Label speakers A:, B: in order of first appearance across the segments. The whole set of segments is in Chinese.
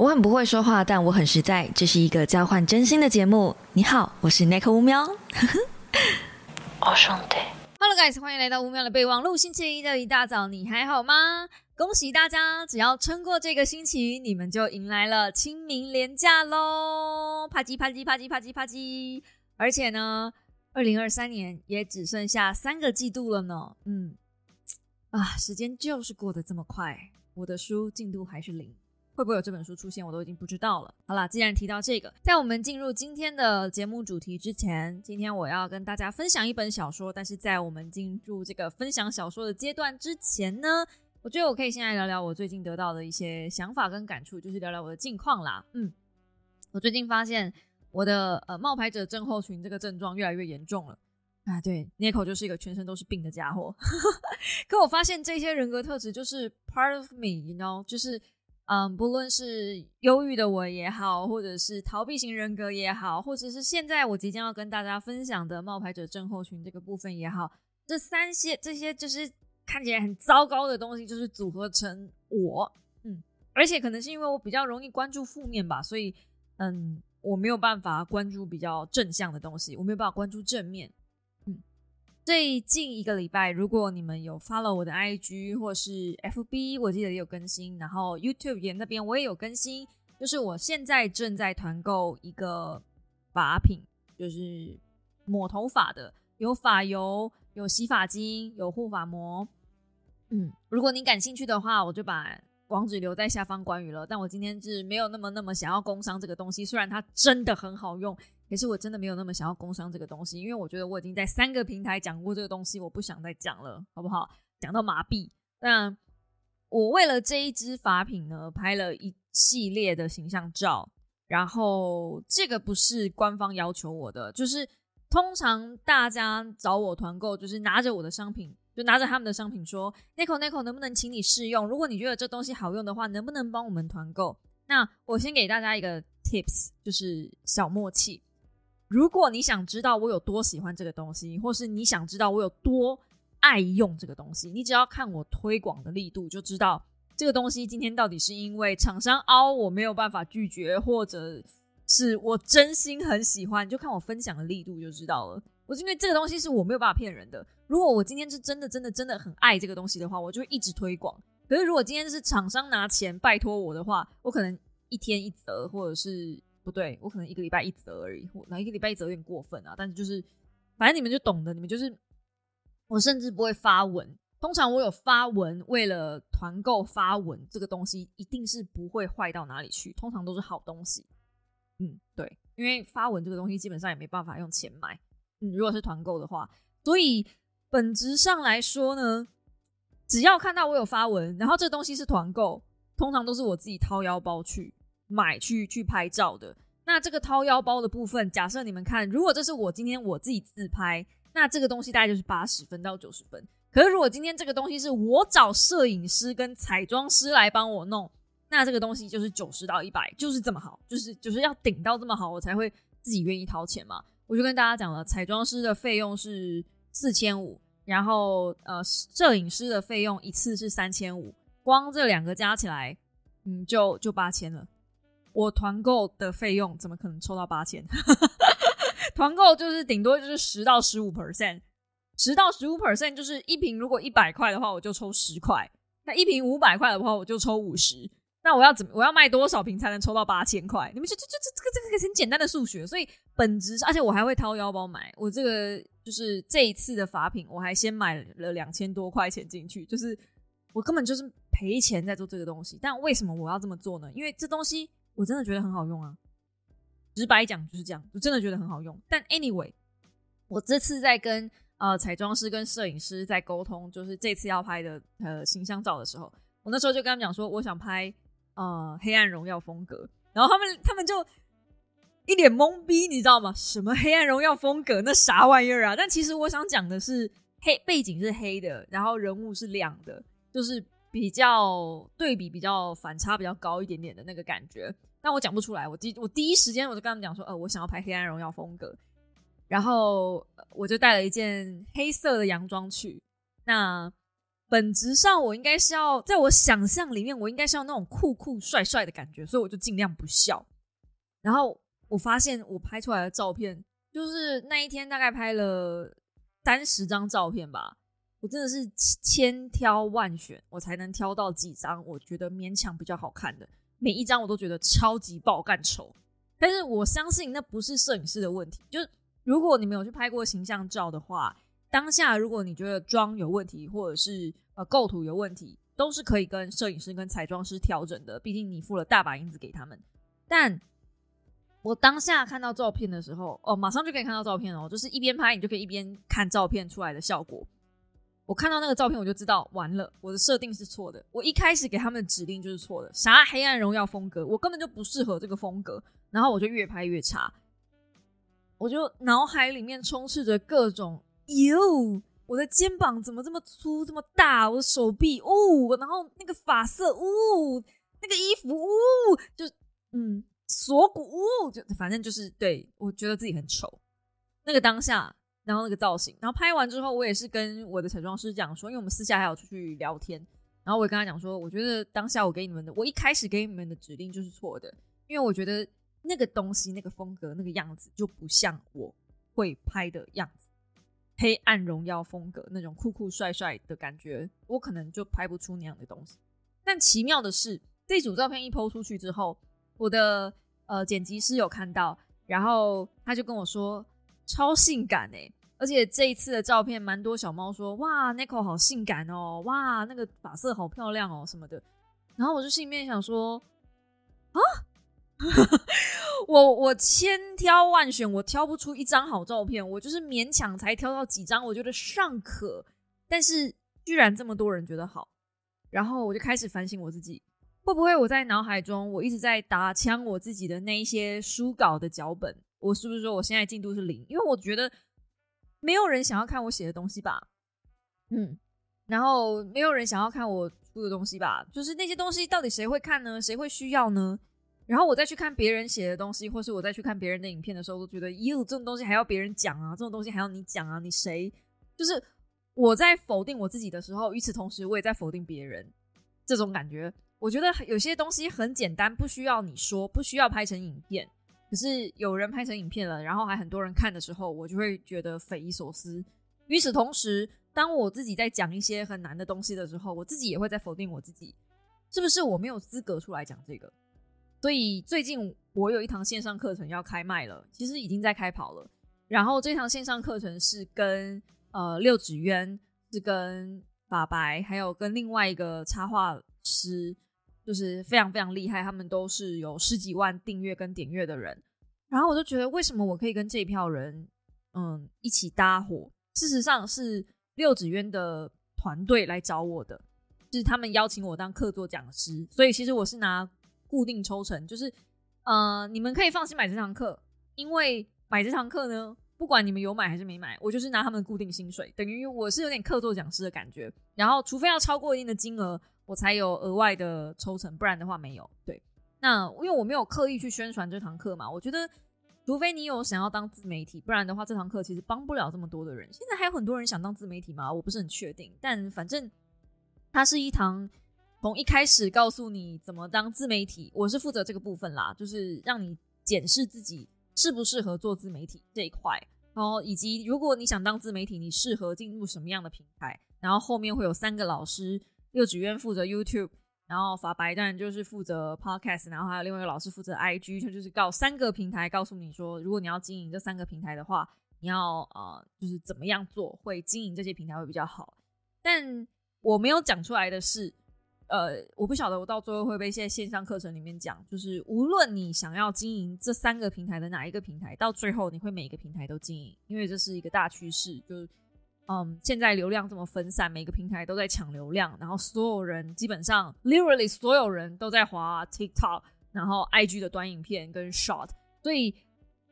A: 我很不会说话，但我很实在。这是一个交换真心的节目。你好，我是 Nick 乌喵。
B: 我，兄弟
C: ，Hello guys，欢迎来到乌喵的备忘录。星期一的一大早，你还好吗？恭喜大家，只要撑过这个星期，你们就迎来了清明连假喽！啪叽啪叽啪叽啪叽啪叽。而且呢，二零二三年也只剩下三个季度了呢。嗯，啊，时间就是过得这么快。我的书进度还是零。会不会有这本书出现，我都已经不知道了。好了，既然提到这个，在我们进入今天的节目主题之前，今天我要跟大家分享一本小说。但是在我们进入这个分享小说的阶段之前呢，我觉得我可以先来聊聊我最近得到的一些想法跟感触，就是聊聊我的近况啦。嗯，我最近发现我的呃冒牌者症候群这个症状越来越严重了啊。对 n i c o 就是一个全身都是病的家伙。可我发现这些人格特质就是 part of me，you know，就是。嗯，不论是忧郁的我也好，或者是逃避型人格也好，或者是现在我即将要跟大家分享的冒牌者症候群这个部分也好，这三些这些就是看起来很糟糕的东西，就是组合成我。嗯，而且可能是因为我比较容易关注负面吧，所以嗯，我没有办法关注比较正向的东西，我没有办法关注正面。最近一个礼拜，如果你们有 follow 我的 IG 或是 FB，我记得也有更新，然后 YouTube 也那边我也有更新，就是我现在正在团购一个发品，就是抹头发的，有发油、有洗发精、有护发膜。嗯，如果你感兴趣的话，我就把网址留在下方关于了。但我今天是没有那么那么想要工商这个东西，虽然它真的很好用。可是我真的没有那么想要工商这个东西，因为我觉得我已经在三个平台讲过这个东西，我不想再讲了，好不好？讲到麻痹。那我为了这一支法品呢，拍了一系列的形象照，然后这个不是官方要求我的，就是通常大家找我团购，就是拿着我的商品，就拿着他们的商品说，Nico Nico 能不能请你试用？如果你觉得这东西好用的话，能不能帮我们团购？那我先给大家一个 tips，就是小默契。如果你想知道我有多喜欢这个东西，或是你想知道我有多爱用这个东西，你只要看我推广的力度，就知道这个东西今天到底是因为厂商凹我没有办法拒绝，或者是我真心很喜欢，就看我分享的力度就知道了。我是因为这个东西是我没有办法骗人的。如果我今天是真的真的真的很爱这个东西的话，我就会一直推广。可是如果今天是厂商拿钱拜托我的话，我可能一天一则，或者是。对，我可能一个礼拜一则而已，我那一个礼拜一则有点过分啊。但是就是，反正你们就懂的，你们就是，我甚至不会发文。通常我有发文，为了团购发文，这个东西一定是不会坏到哪里去，通常都是好东西。嗯，对，因为发文这个东西基本上也没办法用钱买。嗯，如果是团购的话，所以本质上来说呢，只要看到我有发文，然后这东西是团购，通常都是我自己掏腰包去。买去去拍照的，那这个掏腰包的部分，假设你们看，如果这是我今天我自己自拍，那这个东西大概就是八十分到九十分。可是如果今天这个东西是我找摄影师跟彩妆师来帮我弄，那这个东西就是九十到一百，就是这么好，就是就是要顶到这么好，我才会自己愿意掏钱嘛。我就跟大家讲了，彩妆师的费用是四千五，然后呃，摄影师的费用一次是三千五，光这两个加起来，嗯，就就八千了。我团购的费用怎么可能抽到八千？团购就是顶多就是十到十五 percent，十到十五 percent 就是一瓶如果一百块的话，我就抽十块；那一瓶五百块的话，我就抽五十。那我要怎么？我要卖多少瓶才能抽到八千块？你们就这这这这个这个很简单的数学，所以本质上而且我还会掏腰包买。我这个就是这一次的法品，我还先买了两千多块钱进去，就是我根本就是赔钱在做这个东西。但为什么我要这么做呢？因为这东西。我真的觉得很好用啊，直白讲就是这样，我真的觉得很好用。但 anyway，我这次在跟呃彩妆师跟摄影师在沟通，就是这次要拍的呃形象照的时候，我那时候就跟他们讲说，我想拍呃黑暗荣耀风格，然后他们他们就一脸懵逼，你知道吗？什么黑暗荣耀风格？那啥玩意儿啊？但其实我想讲的是黑背景是黑的，然后人物是亮的，就是。比较对比比较反差比较高一点点的那个感觉，但我讲不出来。我第我第一时间我就跟他们讲说，呃，我想要拍《黑暗荣耀》风格，然后我就带了一件黑色的洋装去。那本质上我应该是要在我想象里面，我应该是要那种酷酷帅帅的感觉，所以我就尽量不笑。然后我发现我拍出来的照片，就是那一天大概拍了三十张照片吧，我真的是千挑万选，我才能挑到几张我觉得勉强比较好看的。每一张我都觉得超级爆干丑，但是我相信那不是摄影师的问题。就是如果你没有去拍过形象照的话，当下如果你觉得妆有问题，或者是呃构图有问题，都是可以跟摄影师跟彩妆师调整的。毕竟你付了大把银子给他们。但我当下看到照片的时候，哦，马上就可以看到照片哦，就是一边拍你就可以一边看照片出来的效果。我看到那个照片，我就知道完了，我的设定是错的。我一开始给他们的指令就是错的，啥黑暗荣耀风格，我根本就不适合这个风格。然后我就越拍越差，我就脑海里面充斥着各种哟，我的肩膀怎么这么粗这么大？我的手臂哦，然后那个发色哦，那个衣服哦，就嗯锁骨哦，就反正就是对我觉得自己很丑。那个当下。然后那个造型，然后拍完之后，我也是跟我的彩妆师讲说，因为我们私下还有出去聊天，然后我也跟他讲说，我觉得当下我给你们的，我一开始给你们的指令就是错的，因为我觉得那个东西、那个风格、那个样子就不像我会拍的样子，黑暗荣耀风格那种酷酷帅帅的感觉，我可能就拍不出那样的东西。但奇妙的是，这组照片一抛出去之后，我的呃剪辑师有看到，然后他就跟我说，超性感哎。而且这一次的照片，蛮多小猫说：“哇，Nico 好性感哦，哇，那个发色好漂亮哦，什么的。”然后我就心里面想说：“啊，我我千挑万选，我挑不出一张好照片，我就是勉强才挑到几张，我觉得尚可。但是居然这么多人觉得好，然后我就开始反省我自己，会不会我在脑海中我一直在打枪我自己的那一些书稿的脚本？我是不是说我现在进度是零？因为我觉得。没有人想要看我写的东西吧，嗯，然后没有人想要看我出的东西吧，就是那些东西到底谁会看呢？谁会需要呢？然后我再去看别人写的东西，或是我再去看别人的影片的时候，都觉得，哟，这种东西还要别人讲啊，这种东西还要你讲啊，你谁？就是我在否定我自己的时候，与此同时，我也在否定别人，这种感觉，我觉得有些东西很简单，不需要你说，不需要拍成影片。可是有人拍成影片了，然后还很多人看的时候，我就会觉得匪夷所思。与此同时，当我自己在讲一些很难的东西的时候，我自己也会在否定我自己，是不是我没有资格出来讲这个？所以最近我有一堂线上课程要开卖了，其实已经在开跑了。然后这堂线上课程是跟呃六指渊，是跟法白，还有跟另外一个插画师。就是非常非常厉害，他们都是有十几万订阅跟点阅的人，然后我就觉得为什么我可以跟这一票人，嗯，一起搭伙？事实上是六指渊的团队来找我的，是他们邀请我当客座讲师，所以其实我是拿固定抽成，就是呃，你们可以放心买这堂课，因为买这堂课呢，不管你们有买还是没买，我就是拿他们固定薪水，等于我是有点客座讲师的感觉，然后除非要超过一定的金额。我才有额外的抽成，不然的话没有。对，那因为我没有刻意去宣传这堂课嘛，我觉得除非你有想要当自媒体，不然的话这堂课其实帮不了这么多的人。现在还有很多人想当自媒体吗？我不是很确定，但反正它是一堂从一开始告诉你怎么当自媒体，我是负责这个部分啦，就是让你检视自己适不适合做自媒体这一块，然后以及如果你想当自媒体，你适合进入什么样的平台，然后后面会有三个老师。六指院负责 YouTube，然后法白当然就是负责 Podcast，然后还有另外一个老师负责 IG，他就是告三个平台告诉你说，如果你要经营这三个平台的话，你要呃就是怎么样做会经营这些平台会比较好。但我没有讲出来的是，呃，我不晓得我到最后会被在线上课程里面讲，就是无论你想要经营这三个平台的哪一个平台，到最后你会每一个平台都经营，因为这是一个大趋势，就是。嗯，现在流量这么分散，每个平台都在抢流量，然后所有人基本上，literally 所有人都在滑 TikTok，然后 IG 的短影片跟 Short，所以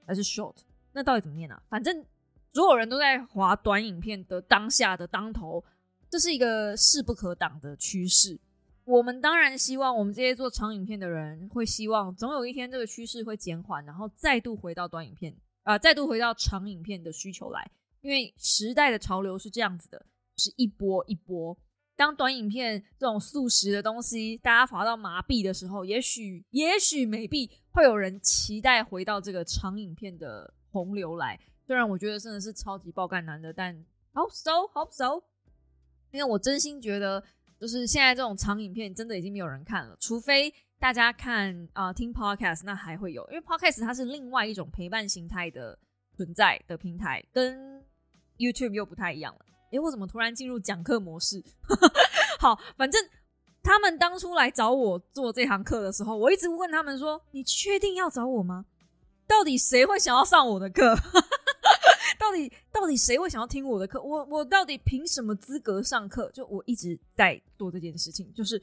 C: 还是 Short，那到底怎么念呢？反正所有人都在滑短影片的当下的当头，这是一个势不可挡的趋势。我们当然希望我们这些做长影片的人会希望，总有一天这个趋势会减缓，然后再度回到短影片啊，再度回到长影片的需求来。因为时代的潮流是这样子的，是一波一波。当短影片这种速食的东西大家滑到麻痹的时候，也许也许没必会有人期待回到这个长影片的洪流来。虽然我觉得真的是超级爆肝难的，但 hope so hope so，因为我真心觉得，就是现在这种长影片真的已经没有人看了，除非大家看啊、听 podcast，那还会有，因为 podcast 它是另外一种陪伴形态的存在的平台，跟 YouTube 又不太一样了。诶，我怎么突然进入讲课模式？好，反正他们当初来找我做这堂课的时候，我一直问他们说：“你确定要找我吗？到底谁会想要上我的课？到底到底谁会想要听我的课？我我到底凭什么资格上课？就我一直在做这件事情，就是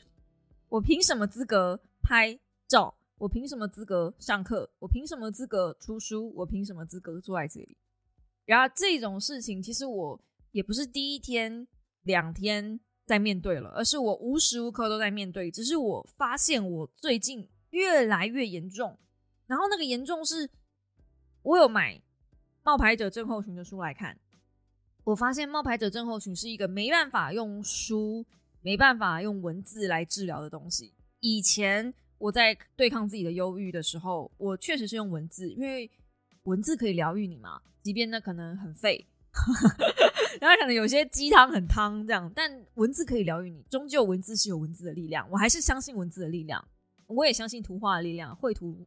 C: 我凭什么资格拍照？我凭什么资格上课？我凭什么资格出书？我凭什么资格坐在这里？然后这种事情，其实我也不是第一天、两天在面对了，而是我无时无刻都在面对。只是我发现我最近越来越严重，然后那个严重是，我有买冒牌者症候群的书来看，我发现冒牌者症候群是一个没办法用书、没办法用文字来治疗的东西。以前我在对抗自己的忧郁的时候，我确实是用文字，因为文字可以疗愈你嘛，即便那可能很废，然后可能有些鸡汤很汤这样，但文字可以疗愈你，终究文字是有文字的力量，我还是相信文字的力量，我也相信图画的力量，绘图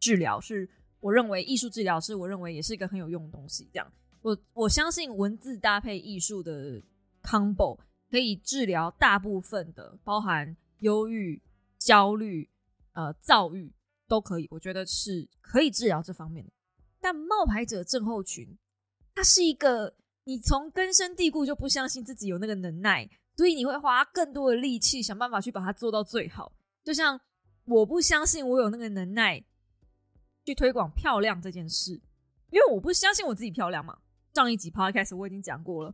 C: 治疗是我认为艺术治疗是我认为也是一个很有用的东西，这样，我我相信文字搭配艺术的 combo 可以治疗大部分的，包含忧郁、焦虑、呃躁郁都可以，我觉得是可以治疗这方面的。但冒牌者症候群，它是一个你从根深蒂固就不相信自己有那个能耐，所以你会花更多的力气想办法去把它做到最好。就像我不相信我有那个能耐去推广漂亮这件事，因为我不相信我自己漂亮嘛。上一集 podcast 我已经讲过了，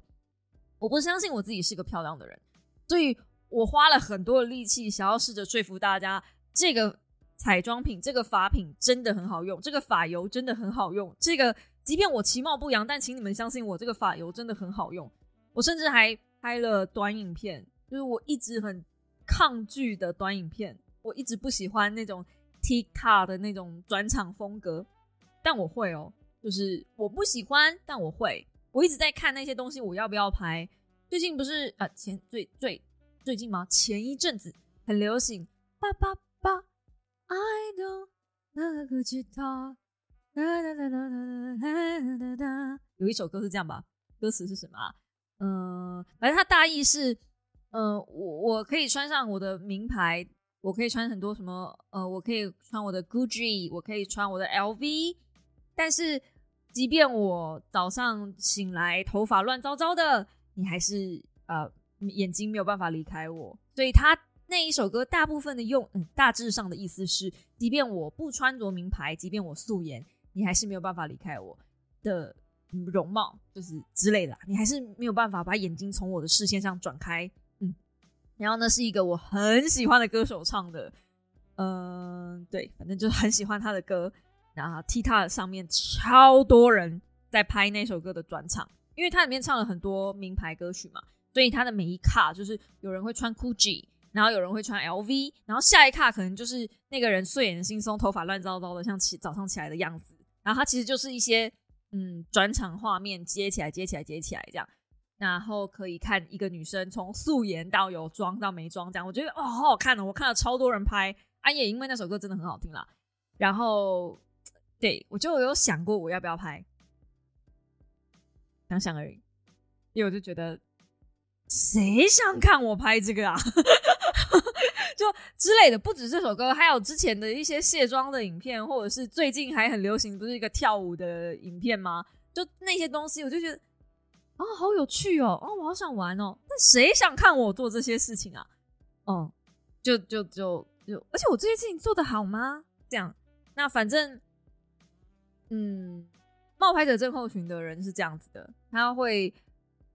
C: 我不相信我自己是个漂亮的人，所以我花了很多的力气想要试着说服大家这个。彩妆品这个发品真的很好用，这个发油真的很好用。这个即便我其貌不扬，但请你们相信我，这个发油真的很好用。我甚至还拍了短影片，就是我一直很抗拒的短影片，我一直不喜欢那种 TikTok 的那种转场风格，但我会哦，就是我不喜欢，但我会。我一直在看那些东西，我要不要拍？最近不是啊，前最最最近吗？前一阵子很流行，八八八。I don't know 那个吉他，哒哒哒哒哒哒哒。有一首歌是这样吧？歌词是什么啊？嗯，反正它大意是，嗯，我我可以穿上我的名牌，我可以穿很多什么，呃，我可以穿我的 Gucci，我可以穿我的 LV，但是即便我早上醒来头发乱糟糟的，你还是呃眼睛没有办法离开我，所以他。那一首歌大部分的用，嗯，大致上的意思是，即便我不穿着名牌，即便我素颜，你还是没有办法离开我的容貌，就是之类的，你还是没有办法把眼睛从我的视线上转开，嗯。然后呢，是一个我很喜欢的歌手唱的，嗯，对，反正就是很喜欢他的歌。然后 TikTok 上面超多人在拍那首歌的转场，因为它里面唱了很多名牌歌曲嘛，所以它的每一卡就是有人会穿 Gucci。然后有人会穿 LV，然后下一卡可能就是那个人睡眼惺忪、头发乱糟糟的，像起早上起来的样子。然后他其实就是一些嗯转场画面接起来、接起来、接起来这样。然后可以看一个女生从素颜到有妆到没妆这样，我觉得哦好好看哦，我看了超多人拍。啊也因为那首歌真的很好听啦。然后对我就有想过我要不要拍，想想而已。因为我就觉得谁想看我拍这个啊？就之类的，不止这首歌，还有之前的一些卸妆的影片，或者是最近还很流行，不是一个跳舞的影片吗？就那些东西，我就觉得啊，好有趣哦，哦，我好想玩哦。那谁想看我做这些事情啊？嗯，就就就就，而且我这些事情做的好吗？这样，那反正，嗯，冒牌者症候群的人是这样子的，他会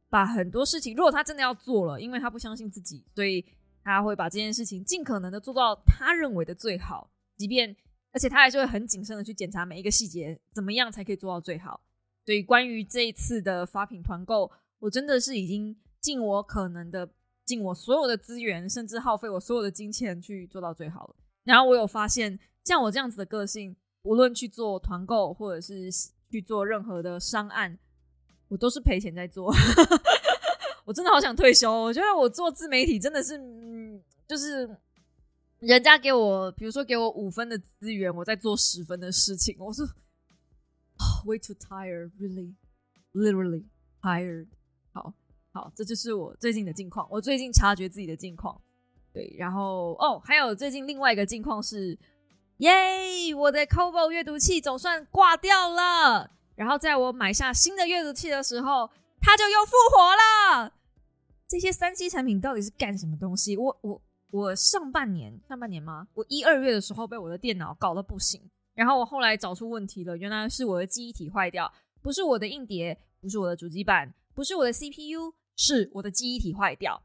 C: 把很多事情，如果他真的要做了，因为他不相信自己，所以。他会把这件事情尽可能的做到他认为的最好，即便而且他还是会很谨慎的去检查每一个细节，怎么样才可以做到最好。所以关于这一次的发品团购，我真的是已经尽我可能的尽我所有的资源，甚至耗费我所有的金钱去做到最好了。然后我有发现，像我这样子的个性，无论去做团购或者是去做任何的商案，我都是赔钱在做。我真的好想退休。我觉得我做自媒体真的是，就是人家给我，比如说给我五分的资源，我在做十分的事情。我说，way too tired, really, literally tired。好好，这就是我最近的近况。我最近察觉自己的近况。对，然后哦，还有最近另外一个近况是，耶，我的 Kobo 阅读器总算挂掉了。然后在我买下新的阅读器的时候。它就又复活了。这些三 C 产品到底是干什么东西？我我我上半年上半年吗？我一二月的时候被我的电脑搞得不行，然后我后来找出问题了，原来是我的记忆体坏掉，不是我的硬碟，不是我的主机板，不是我的 CPU，是我的记忆体坏掉。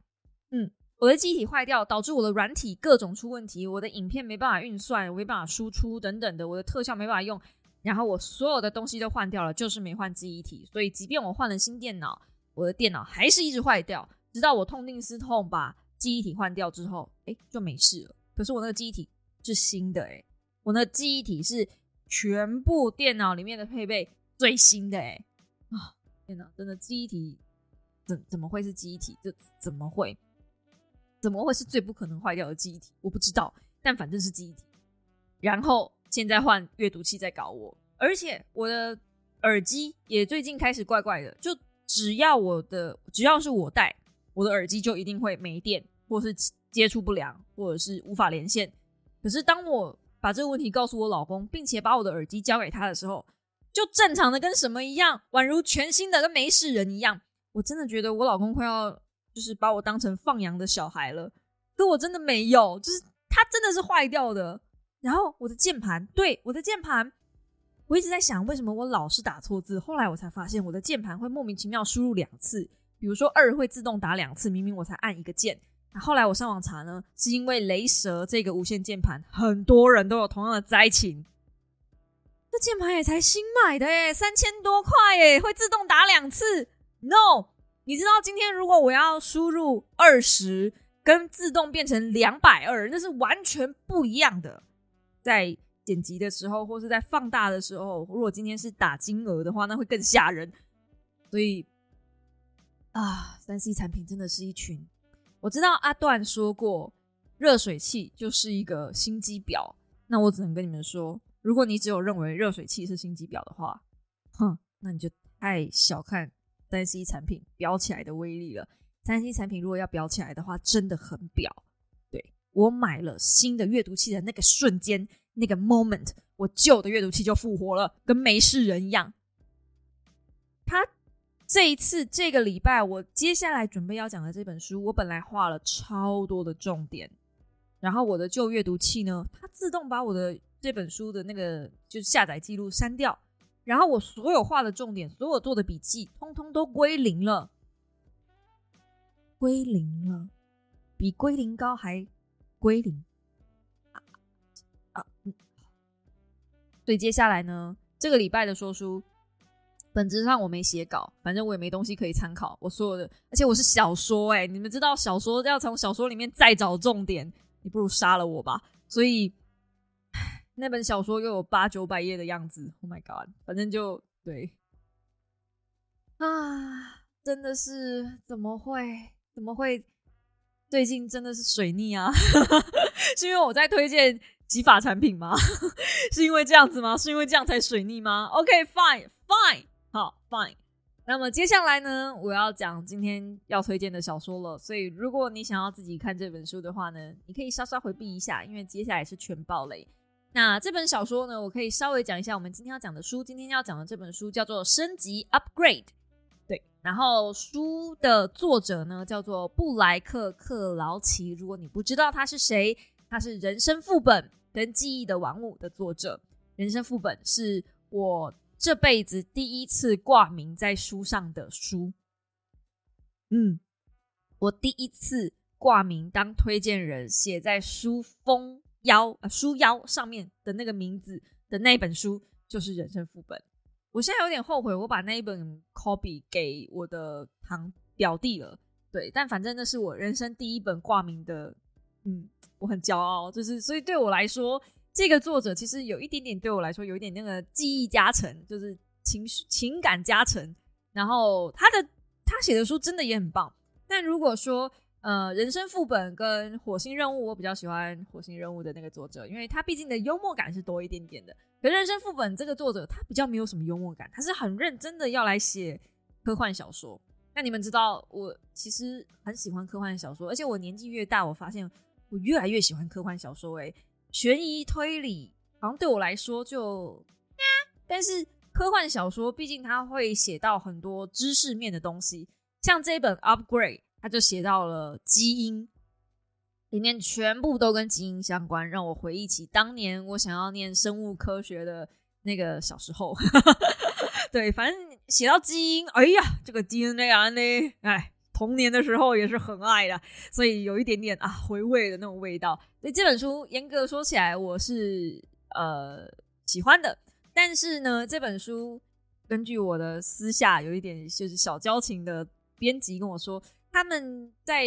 C: 嗯，我的记忆体坏掉导致我的软体各种出问题，我的影片没办法运算，我没办法输出等等的，我的特效没办法用。然后我所有的东西都换掉了，就是没换记忆体。所以即便我换了新电脑，我的电脑还是一直坏掉。直到我痛定思痛，把记忆体换掉之后，哎，就没事了。可是我那个记忆体是新的，哎，我那记忆体是全部电脑里面的配备最新的，哎，啊，天哪，真的记忆体怎怎么会是记忆体？这怎么会？怎么会是最不可能坏掉的记忆体？我不知道，但反正是记忆体。然后。现在换阅读器在搞我，而且我的耳机也最近开始怪怪的。就只要我的只要是我戴，我的耳机就一定会没电，或是接触不良，或者是无法连线。可是当我把这个问题告诉我老公，并且把我的耳机交给他的时候，就正常的跟什么一样，宛如全新的，跟没事人一样。我真的觉得我老公快要就是把我当成放羊的小孩了，可我真的没有，就是他真的是坏掉的。然后我的键盘，对我的键盘，我一直在想，为什么我老是打错字？后来我才发现，我的键盘会莫名其妙输入两次，比如说二会自动打两次，明明我才按一个键。后来我上网查呢，是因为雷蛇这个无线键盘，很多人都有同样的灾情。这键盘也才新买的哎，三千多块哎，会自动打两次？No，你知道今天如果我要输入二十，跟自动变成两百二，那是完全不一样的。在剪辑的时候，或是在放大的时候，如果今天是打金额的话，那会更吓人。所以啊，三 C 产品真的是一群。我知道阿段说过，热水器就是一个心机婊。那我只能跟你们说，如果你只有认为热水器是心机婊的话，哼，那你就太小看三 C 产品飙起来的威力了。三 C 产品如果要飙起来的话，真的很表。对。我买了新的阅读器的那个瞬间，那个 moment，我旧的阅读器就复活了，跟没事人一样。他这一次这个礼拜，我接下来准备要讲的这本书，我本来画了超多的重点，然后我的旧阅读器呢，它自动把我的这本书的那个就是下载记录删掉，然后我所有画的重点，所有做的笔记，通通都归零了，归零了，比归零高还。归零啊！所以接下来呢，这个礼拜的说书，本质上我没写稿，反正我也没东西可以参考。我所有的，而且我是小说，哎，你们知道小说要从小说里面再找重点，你不如杀了我吧。所以那本小说又有八九百页的样子。Oh my god！反正就对啊，真的是怎么会？怎么会？最近真的是水逆啊，是因为我在推荐洗发产品吗？是因为这样子吗？是因为这样才水逆吗？OK，fine，fine，好，fine。那么接下来呢，我要讲今天要推荐的小说了。所以如果你想要自己看这本书的话呢，你可以稍稍回避一下，因为接下来是全暴雷。那这本小说呢，我可以稍微讲一下我们今天要讲的书。今天要讲的这本书叫做《升级 Upgrade》。对然后书的作者呢叫做布莱克克劳奇。如果你不知道他是谁，他是《人生副本》跟《记忆的玩物》的作者。《人生副本》是我这辈子第一次挂名在书上的书。嗯，我第一次挂名当推荐人，写在书封腰呃书腰上面的那个名字的那本书，就是《人生副本》。我现在有点后悔，我把那一本 copy 给我的堂表弟了，对，但反正那是我人生第一本挂名的，嗯，我很骄傲，就是所以对我来说，这个作者其实有一点点对我来说有一点那个记忆加成，就是情绪情感加成。然后他的他写的书真的也很棒，但如果说呃人生副本跟火星任务，我比较喜欢火星任务的那个作者，因为他毕竟的幽默感是多一点点的。可人生副本这个作者他比较没有什么幽默感，他是很认真的要来写科幻小说。那你们知道，我其实很喜欢科幻小说，而且我年纪越大，我发现我越来越喜欢科幻小说。诶，悬疑推理好像对我来说就，但是科幻小说毕竟它会写到很多知识面的东西，像这本《Upgrade》，它就写到了基因，里面全部都跟基因相关，让我回忆起当年我想要念生物科学的那个小时候。对，反正。写到基因，哎呀，这个 DNA 啊，呢，哎，童年的时候也是很爱的，所以有一点点啊回味的那种味道。所以这本书严格说起来，我是呃喜欢的。但是呢，这本书根据我的私下有一点就是小交情的编辑跟我说，他们在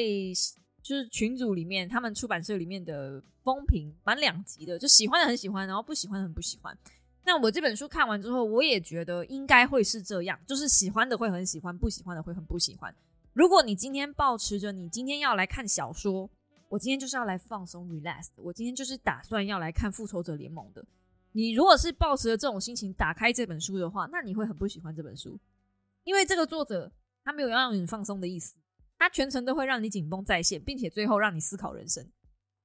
C: 就是群组里面，他们出版社里面的风评蛮两极的，就喜欢的很喜欢，然后不喜欢的很不喜欢。那我这本书看完之后，我也觉得应该会是这样，就是喜欢的会很喜欢，不喜欢的会很不喜欢。如果你今天保持着你今天要来看小说，我今天就是要来放松 relax，我今天就是打算要来看复仇者联盟的。你如果是抱持着这种心情打开这本书的话，那你会很不喜欢这本书，因为这个作者他没有要让你放松的意思，他全程都会让你紧绷在线，并且最后让你思考人生。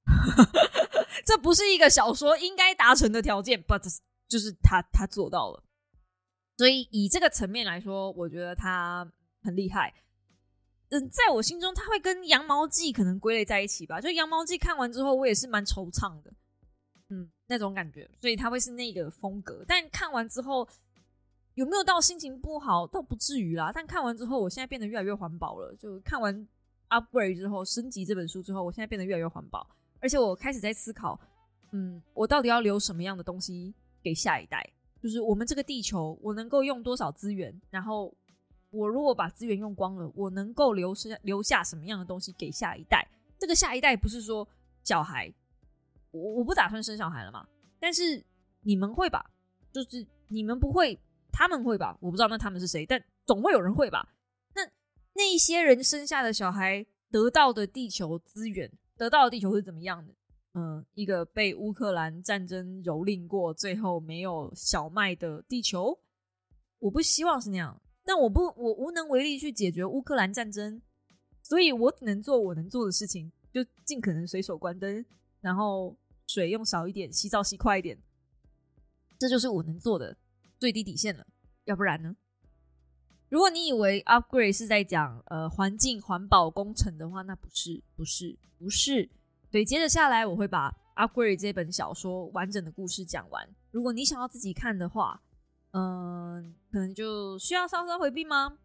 C: 这不是一个小说应该达成的条件，but。就是他，他做到了，所以以这个层面来说，我觉得他很厉害。嗯，在我心中，他会跟《羊毛记》可能归类在一起吧。就《羊毛记》看完之后，我也是蛮惆怅的，嗯，那种感觉。所以他会是那个风格。但看完之后，有没有到心情不好？倒不至于啦。但看完之后，我现在变得越来越环保了。就看完《Upgrade》之后，升级这本书之后，我现在变得越来越环保。而且我开始在思考，嗯，我到底要留什么样的东西？给下一代，就是我们这个地球，我能够用多少资源？然后我如果把资源用光了，我能够留下留下什么样的东西给下一代？这个下一代不是说小孩，我我不打算生小孩了嘛？但是你们会吧？就是你们不会，他们会吧？我不知道那他们是谁，但总会有人会吧？那那一些人生下的小孩得到的地球资源，得到的地球是怎么样的？嗯，一个被乌克兰战争蹂躏过，最后没有小麦的地球，我不希望是那样，但我不，我无能为力去解决乌克兰战争，所以我能做我能做的事情，就尽可能随手关灯，然后水用少一点，洗澡洗快一点，这就是我能做的最低底线了。要不然呢？如果你以为 upgrade 是在讲呃环境环保工程的话，那不是，不是，不是。所以接着下来，我会把《Upgrade》这本小说完整的故事讲完。如果你想要自己看的话，嗯，可能就需要稍稍回避吗？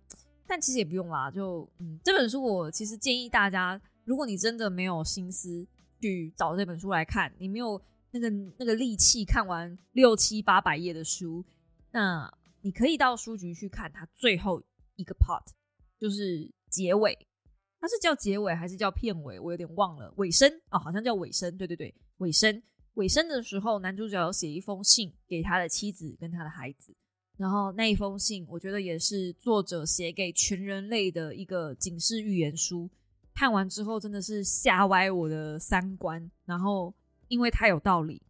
C: 但其实也不用啦。就嗯，这本书我其实建议大家，如果你真的没有心思去找这本书来看，你没有那个那个力气看完六七八百页的书，那你可以到书局去看它最后一个 part，就是结尾。它是叫结尾还是叫片尾？我有点忘了。尾声哦，好像叫尾声。对对对，尾声。尾声的时候，男主角写一封信给他的妻子跟他的孩子。然后那一封信，我觉得也是作者写给全人类的一个警示预言书。看完之后，真的是吓歪我的三观。然后，因为他有道理，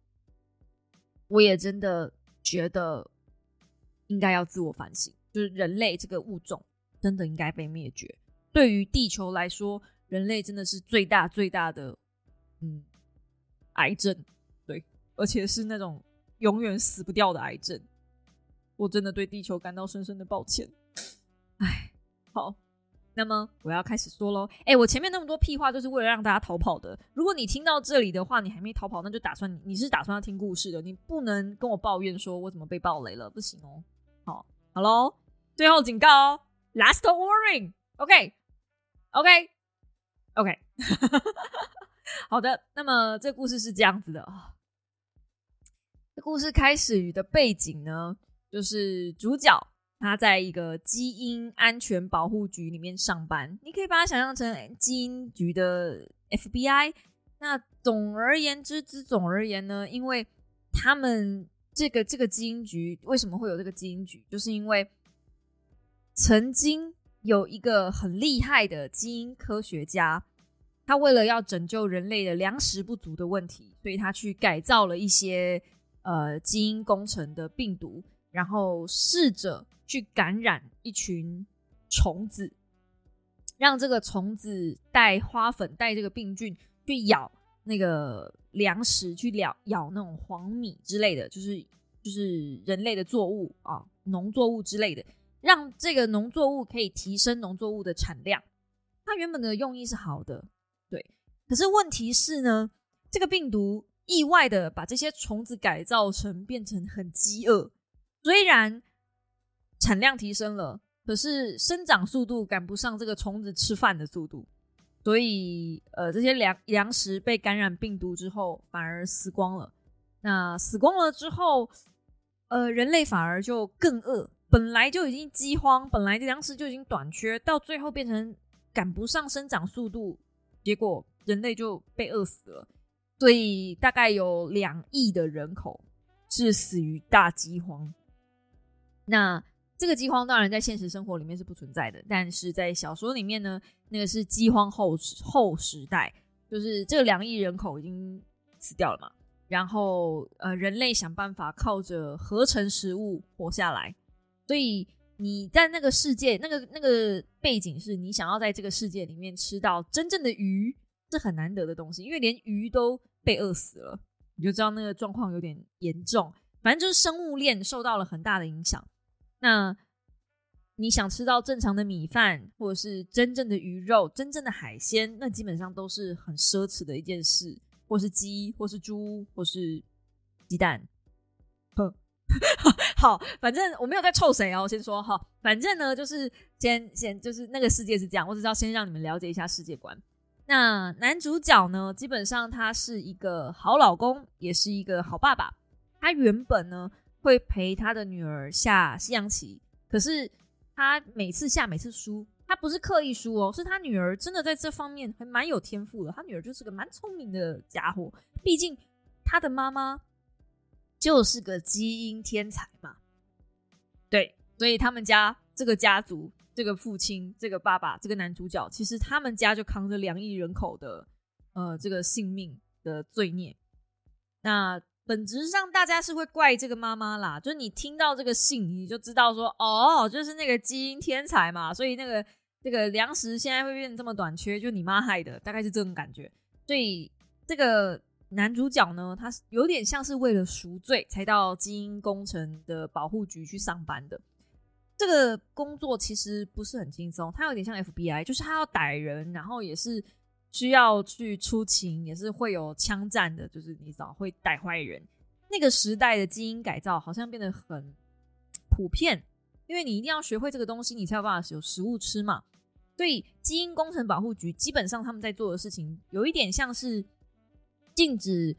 C: 我也真的觉得应该要自我反省，就是人类这个物种真的应该被灭绝。对于地球来说，人类真的是最大最大的嗯癌症，而且是那种永远死不掉的癌症。我真的对地球感到深深的抱歉。哎，好，那么我要开始说喽。哎，我前面那么多屁话，就是为了让大家逃跑的。如果你听到这里的话，你还没逃跑，那就打算你是打算要听故事的，你不能跟我抱怨说我怎么被暴雷了，不行哦。好，好喽，最后警告哦，Last warning，OK。OK，OK，好的。那么这故事是这样子的啊。故事开始的背景呢，就是主角他在一个基因安全保护局里面上班，你可以把它想象成基因局的 FBI。那总而言之之总而言呢，因为他们这个这个基因局为什么会有这个基因局，就是因为曾经有一个很厉害的基因科学家，他为了要拯救人类的粮食不足的问题，所以他去改造了一些呃基因工程的病毒，然后试着去感染一群虫子，让这个虫子带花粉带这个病菌。去咬那个粮食，去咬咬那种黄米之类的，就是就是人类的作物啊，农作物之类的，让这个农作物可以提升农作物的产量。它原本的用意是好的，对。可是问题是呢，这个病毒意外的把这些虫子改造成变成很饥饿，虽然产量提升了，可是生长速度赶不上这个虫子吃饭的速度。所以，呃，这些粮粮食被感染病毒之后，反而死光了。那死光了之后，呃，人类反而就更饿。本来就已经饥荒，本来粮食就已经短缺，到最后变成赶不上生长速度，结果人类就被饿死了。所以，大概有两亿的人口是死于大饥荒。那。这个饥荒当然在现实生活里面是不存在的，但是在小说里面呢，那个是饥荒后后时代，就是这两亿人口已经死掉了嘛，然后呃，人类想办法靠着合成食物活下来，所以你在那个世界，那个那个背景是你想要在这个世界里面吃到真正的鱼是很难得的东西，因为连鱼都被饿死了，你就知道那个状况有点严重，反正就是生物链受到了很大的影响。那你想吃到正常的米饭，或者是真正的鱼肉、真正的海鲜，那基本上都是很奢侈的一件事，或是鸡，或是猪，或是鸡蛋。哼，好，反正我没有在臭谁哦。先说哈，反正呢，就是先先就是那个世界是这样，我只要先让你们了解一下世界观。那男主角呢，基本上他是一个好老公，也是一个好爸爸。他原本呢。会陪他的女儿下西洋棋，可是他每次下每次输，他不是刻意输哦，是他女儿真的在这方面还蛮有天赋的。他女儿就是个蛮聪明的家伙，毕竟他的妈妈就是个基因天才嘛。对，所以他们家这个家族，这个父亲，这个爸爸，这个男主角，其实他们家就扛着两亿人口的呃这个性命的罪孽。那。本质上，大家是会怪这个妈妈啦。就是你听到这个信，你就知道说，哦，就是那个基因天才嘛，所以那个这个粮食现在会变得这么短缺，就你妈害的，大概是这种感觉。所以这个男主角呢，他有点像是为了赎罪才到基因工程的保护局去上班的。这个工作其实不是很轻松，他有点像 FBI，就是他要逮人，然后也是。需要去出勤，也是会有枪战的，就是你早会逮坏人。那个时代的基因改造好像变得很普遍，因为你一定要学会这个东西，你才有办法有食物吃嘛。所以基因工程保护局基本上他们在做的事情，有一点像是禁止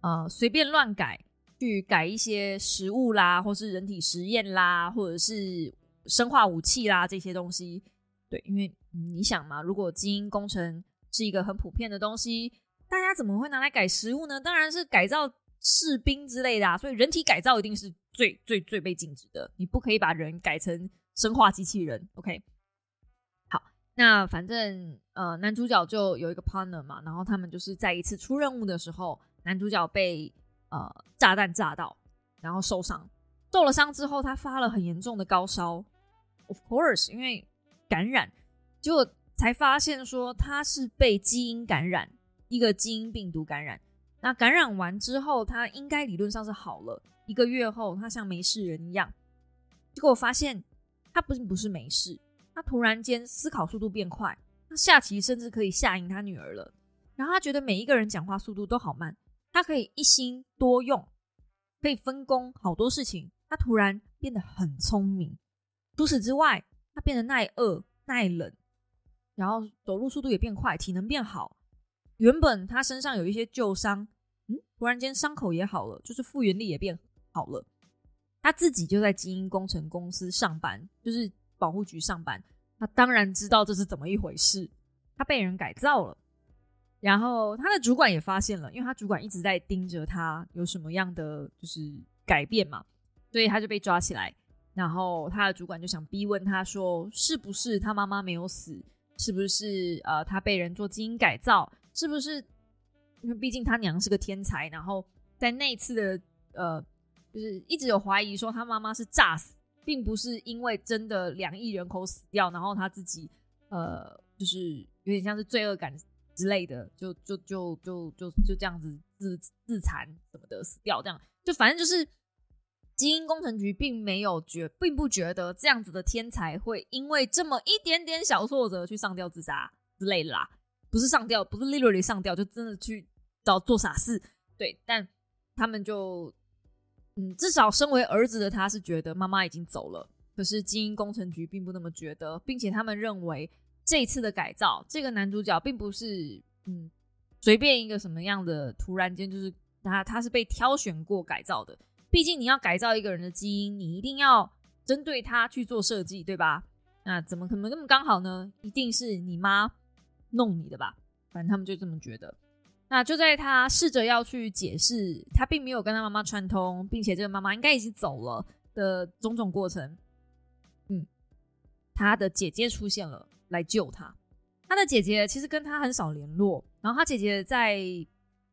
C: 呃随便乱改，去改一些食物啦，或是人体实验啦，或者是生化武器啦这些东西。对，因为你想嘛，如果基因工程是一个很普遍的东西，大家怎么会拿来改食物呢？当然是改造士兵之类的啊。所以人体改造一定是最最最被禁止的，你不可以把人改成生化机器人。OK，好，那反正呃，男主角就有一个 partner 嘛，然后他们就是在一次出任务的时候，男主角被呃炸弹炸到，然后受伤，受了伤之后，他发了很严重的高烧，of course，因为感染，结果。才发现说他是被基因感染，一个基因病毒感染。那感染完之后，他应该理论上是好了。一个月后，他像没事人一样。结果我发现他并不是没事，他突然间思考速度变快，他下棋甚至可以下赢他女儿了。然后他觉得每一个人讲话速度都好慢，他可以一心多用，可以分工好多事情。他突然变得很聪明。除此之外，他变得耐饿、耐冷。然后走路速度也变快，体能变好。原本他身上有一些旧伤，嗯，突然间伤口也好了，就是复原力也变好了。他自己就在基因工程公司上班，就是保护局上班。他当然知道这是怎么一回事，他被人改造了。然后他的主管也发现了，因为他主管一直在盯着他有什么样的就是改变嘛，所以他就被抓起来。然后他的主管就想逼问他说：“是不是他妈妈没有死？是不是呃他被人做基因改造？是不是？因为毕竟他娘是个天才。然后在那一次的呃，就是一直有怀疑说他妈妈是诈死，并不是因为真的两亿人口死掉，然后他自己呃就是有点像是罪恶感之类的，就就就就就就这样子自自残什么的死掉，这样就反正就是。”基因工程局并没有觉，并不觉得这样子的天才会因为这么一点点小挫折去上吊自杀之类的啦，不是上吊，不是 literally 上吊，就真的去找做傻事。对，但他们就，嗯，至少身为儿子的他是觉得妈妈已经走了，可是基因工程局并不那么觉得，并且他们认为这一次的改造，这个男主角并不是，嗯，随便一个什么样的，突然间就是他他是被挑选过改造的。毕竟你要改造一个人的基因，你一定要针对他去做设计，对吧？那怎么可能那么刚好呢？一定是你妈弄你的吧？反正他们就这么觉得。那就在他试着要去解释，他并没有跟他妈妈串通，并且这个妈妈应该已经走了的种种过程，他的姐姐出现了来救他。他的姐姐其实跟他很少联络，然后他姐姐在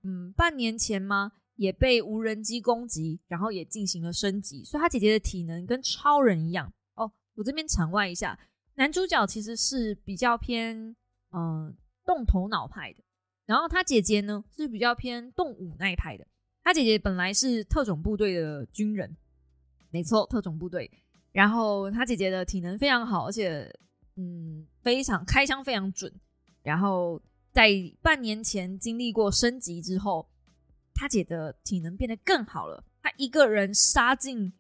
C: 嗯半年前吗？也被无人机攻击，然后也进行了升级，所以他姐姐的体能跟超人一样哦。我这边场外一下，男主角其实是比较偏嗯动头脑派的，然后他姐姐呢是比较偏动武那一派的。他姐姐本来是特种部队的军人，没错，特种部队。然后他姐姐的体能非常好，而且嗯非常开枪非常准。然后在半年前经历过升级之后。他姐的体能变得更好了，他一个人杀进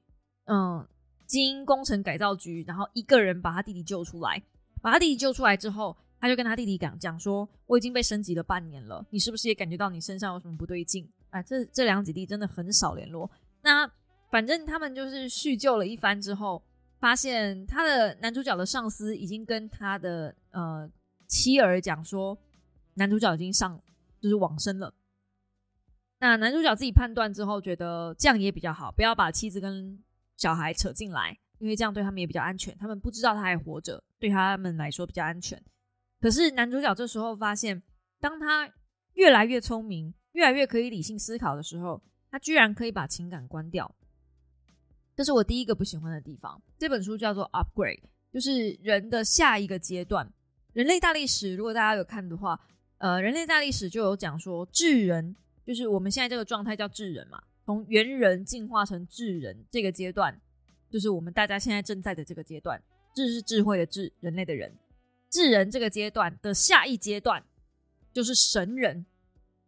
C: 嗯基因工程改造局，然后一个人把他弟弟救出来。把他弟弟救出来之后，他就跟他弟弟讲讲说：“我已经被升级了半年了，你是不是也感觉到你身上有什么不对劲？”哎，这这两姐弟真的很少联络。那反正他们就是叙旧了一番之后，发现他的男主角的上司已经跟他的呃妻儿讲说，男主角已经上就是往生了。那男主角自己判断之后，觉得这样也比较好，不要把妻子跟小孩扯进来，因为这样对他们也比较安全。他们不知道他还活着，对他们来说比较安全。可是男主角这时候发现，当他越来越聪明，越来越可以理性思考的时候，他居然可以把情感关掉。这是我第一个不喜欢的地方。这本书叫做《Upgrade》，就是人的下一个阶段。人类大历史，如果大家有看的话，呃，人类大历史就有讲说智人。就是我们现在这个状态叫智人嘛，从猿人进化成智人这个阶段，就是我们大家现在正在的这个阶段。智是智慧的智，人类的人，智人这个阶段的下一阶段就是神人。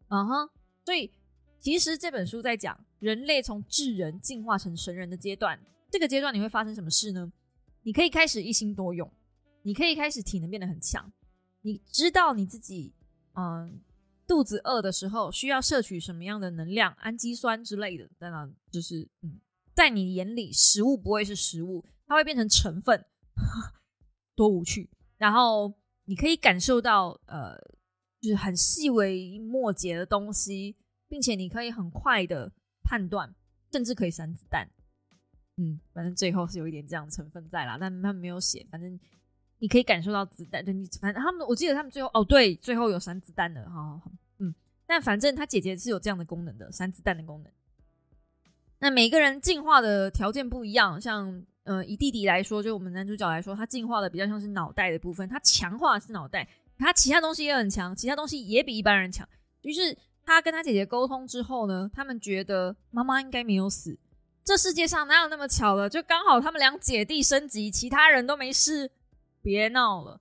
C: 嗯哼，所以其实这本书在讲人类从智人进化成神人的阶段，这个阶段你会发生什么事呢？你可以开始一心多用，你可以开始体能变得很强，你知道你自己，嗯。肚子饿的时候需要摄取什么样的能量？氨基酸之类的，当然就是嗯，在你眼里，食物不会是食物，它会变成成分，多无趣。然后你可以感受到呃，就是很细微末节的东西，并且你可以很快的判断，甚至可以散子弹。嗯，反正最后是有一点这样成分在啦，但他们没有写，反正。你可以感受到子弹，对你反正他们，我记得他们最后哦，对，最后有闪子弹的，好好嗯，但反正他姐姐是有这样的功能的，闪子弹的功能。那每个人进化的条件不一样，像呃，以弟弟来说，就我们男主角来说，他进化的比较像是脑袋的部分，他强化是脑袋，他其他东西也很强，其他东西也比一般人强。于是他跟他姐姐沟通之后呢，他们觉得妈妈应该没有死，这世界上哪有那么巧的，就刚好他们两姐弟升级，其他人都没事。别闹了。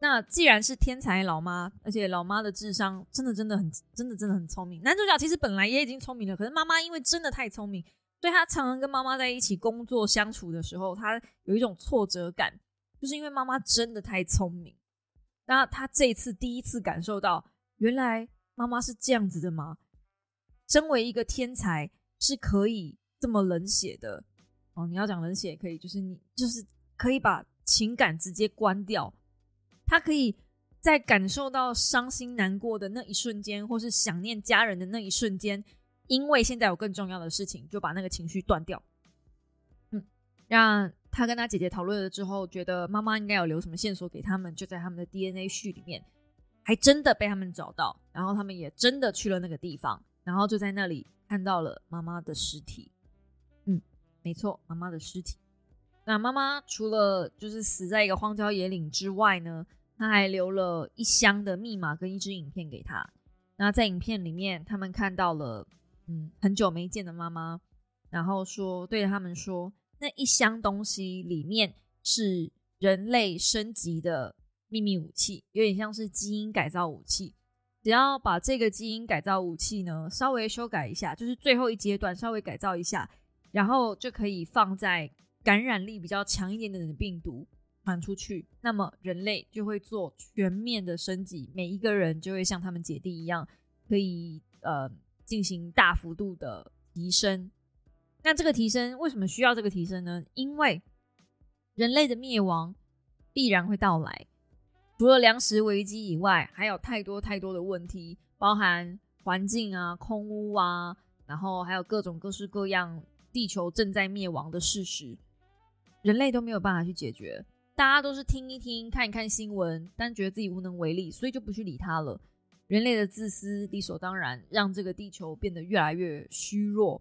C: 那既然是天才老妈，而且老妈的智商真的真的很真的真的很聪明。男主角其实本来也已经聪明了，可是妈妈因为真的太聪明，所以他常常跟妈妈在一起工作相处的时候，他有一种挫折感，就是因为妈妈真的太聪明。那他这一次第一次感受到，原来妈妈是这样子的吗？身为一个天才是可以这么冷血的，哦，你要讲冷血也可以，就是你就是可以把情感直接关掉，他可以在感受到伤心难过的那一瞬间，或是想念家人的那一瞬间，因为现在有更重要的事情，就把那个情绪断掉。嗯，让他跟他姐姐讨论了之后，觉得妈妈应该有留什么线索给他们，就在他们的 DNA 序里面，还真的被他们找到，然后他们也真的去了那个地方，然后就在那里看到了妈妈的尸体。嗯，没错，妈妈的尸体。那妈妈除了就是死在一个荒郊野岭之外呢，她还留了一箱的密码跟一支影片给他。那在影片里面，他们看到了嗯很久没见的妈妈，然后说对他们说。那一箱东西里面是人类升级的秘密武器，有点像是基因改造武器。只要把这个基因改造武器呢稍微修改一下，就是最后一阶段稍微改造一下，然后就可以放在感染力比较强一点点的病毒传出去，那么人类就会做全面的升级，每一个人就会像他们姐弟一样，可以呃进行大幅度的提升。那这个提升为什么需要这个提升呢？因为人类的灭亡必然会到来，除了粮食危机以外，还有太多太多的问题，包含环境啊、空污啊，然后还有各种各式各样地球正在灭亡的事实，人类都没有办法去解决。大家都是听一听、看一看新闻，但觉得自己无能为力，所以就不去理它了。人类的自私理所当然，让这个地球变得越来越虚弱。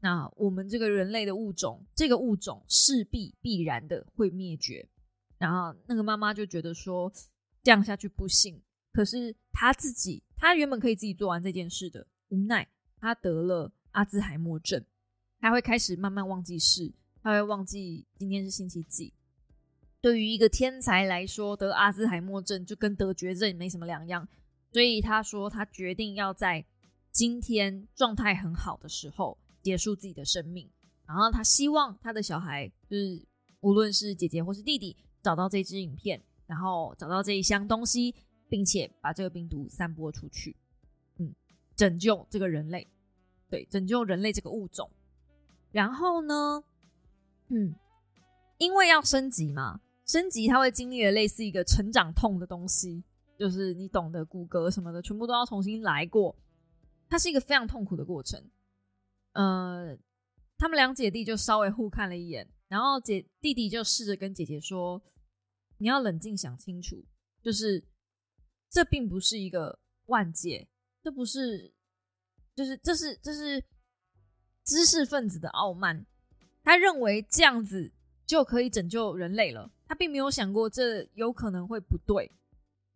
C: 那我们这个人类的物种，这个物种势必必然的会灭绝。然后那个妈妈就觉得说，这样下去不行。可是他自己，他原本可以自己做完这件事的，无奈他得了阿兹海默症，他会开始慢慢忘记事，他会忘记今天是星期几。对于一个天才来说，得阿兹海默症就跟得绝症没什么两样。所以他说，他决定要在今天状态很好的时候。结束自己的生命，然后他希望他的小孩，就是无论是姐姐或是弟弟，找到这支影片，然后找到这一箱东西，并且把这个病毒散播出去，嗯，拯救这个人类，对，拯救人类这个物种。然后呢，嗯，因为要升级嘛，升级它会经历了类似一个成长痛的东西，就是你懂得骨骼什么的，全部都要重新来过，它是一个非常痛苦的过程。呃，他们两姐弟就稍微互看了一眼，然后姐弟弟就试着跟姐姐说：“你要冷静想清楚，就是这并不是一个万劫，这不是，就是这是这是知识分子的傲慢，他认为这样子就可以拯救人类了，他并没有想过这有可能会不对。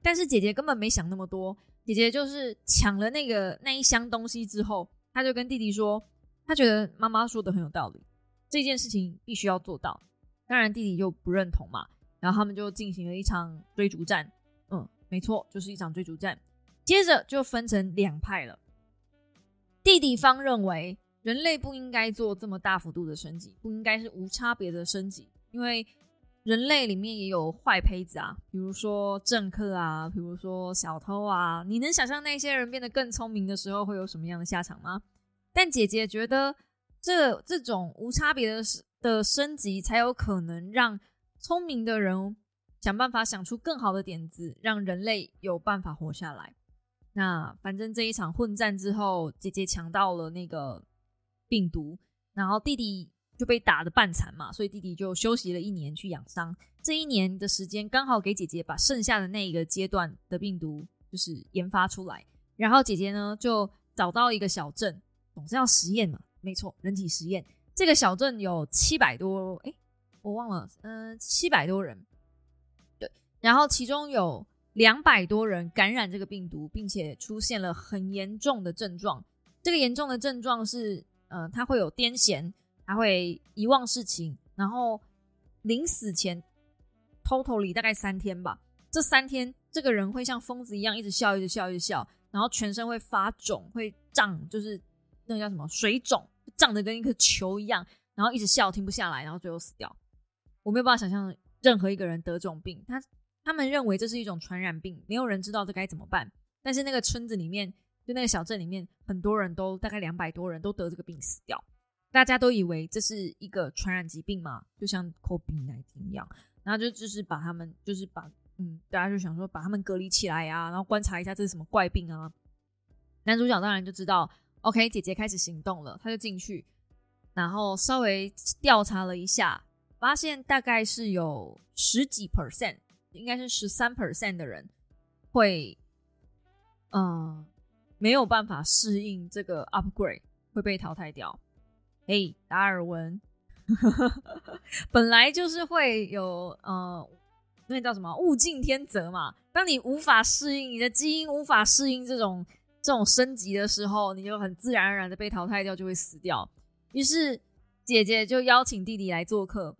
C: 但是姐姐根本没想那么多，姐姐就是抢了那个那一箱东西之后，他就跟弟弟说。”他觉得妈妈说的很有道理，这件事情必须要做到。当然弟弟就不认同嘛，然后他们就进行了一场追逐战。嗯，没错，就是一场追逐战。接着就分成两派了。弟弟方认为人类不应该做这么大幅度的升级，不应该是无差别的升级，因为人类里面也有坏胚子啊，比如说政客啊，比如说小偷啊。你能想象那些人变得更聪明的时候会有什么样的下场吗？但姐姐觉得，这这种无差别的的升级，才有可能让聪明的人想办法想出更好的点子，让人类有办法活下来。那反正这一场混战之后，姐姐抢到了那个病毒，然后弟弟就被打的半残嘛，所以弟弟就休息了一年去养伤。这一年的时间刚好给姐姐把剩下的那一个阶段的病毒就是研发出来，然后姐姐呢就找到一个小镇。总是要实验嘛，没错，人体实验。这个小镇有七百多，哎，我忘了，嗯，七百多人，对。然后其中有两百多人感染这个病毒，并且出现了很严重的症状。这个严重的症状是，呃，他会有癫痫，他会遗忘事情，然后临死前，totally 大概三天吧。这三天，这个人会像疯子一样，一直笑，一直笑，一直笑，然后全身会发肿，会胀，就是。那个叫什么水肿，胀得跟一颗球一样，然后一直笑停不下来，然后最后死掉。我没有办法想象任何一个人得这种病，他他们认为这是一种传染病，没有人知道这该怎么办。但是那个村子里面，就那个小镇里面，很多人都大概两百多人都得这个病死掉。大家都以为这是一个传染疾病嘛，就像 COVID-19 一样，然后就就是把他们就是把嗯，大家就想说把他们隔离起来啊，然后观察一下这是什么怪病啊。男主角当然就知道，OK，姐姐开始行动了，他就进去，然后稍微调查了一下，发现大概是有十几 percent，应该是十三 percent 的人会，嗯，没有办法适应这个 upgrade，会被淘汰掉。哎，达尔文，本来就是会有呃，那叫什么物竞天择嘛。当你无法适应你的基因无法适应这种这种升级的时候，你就很自然而然的被淘汰掉，就会死掉。于是姐姐就邀请弟弟来做客，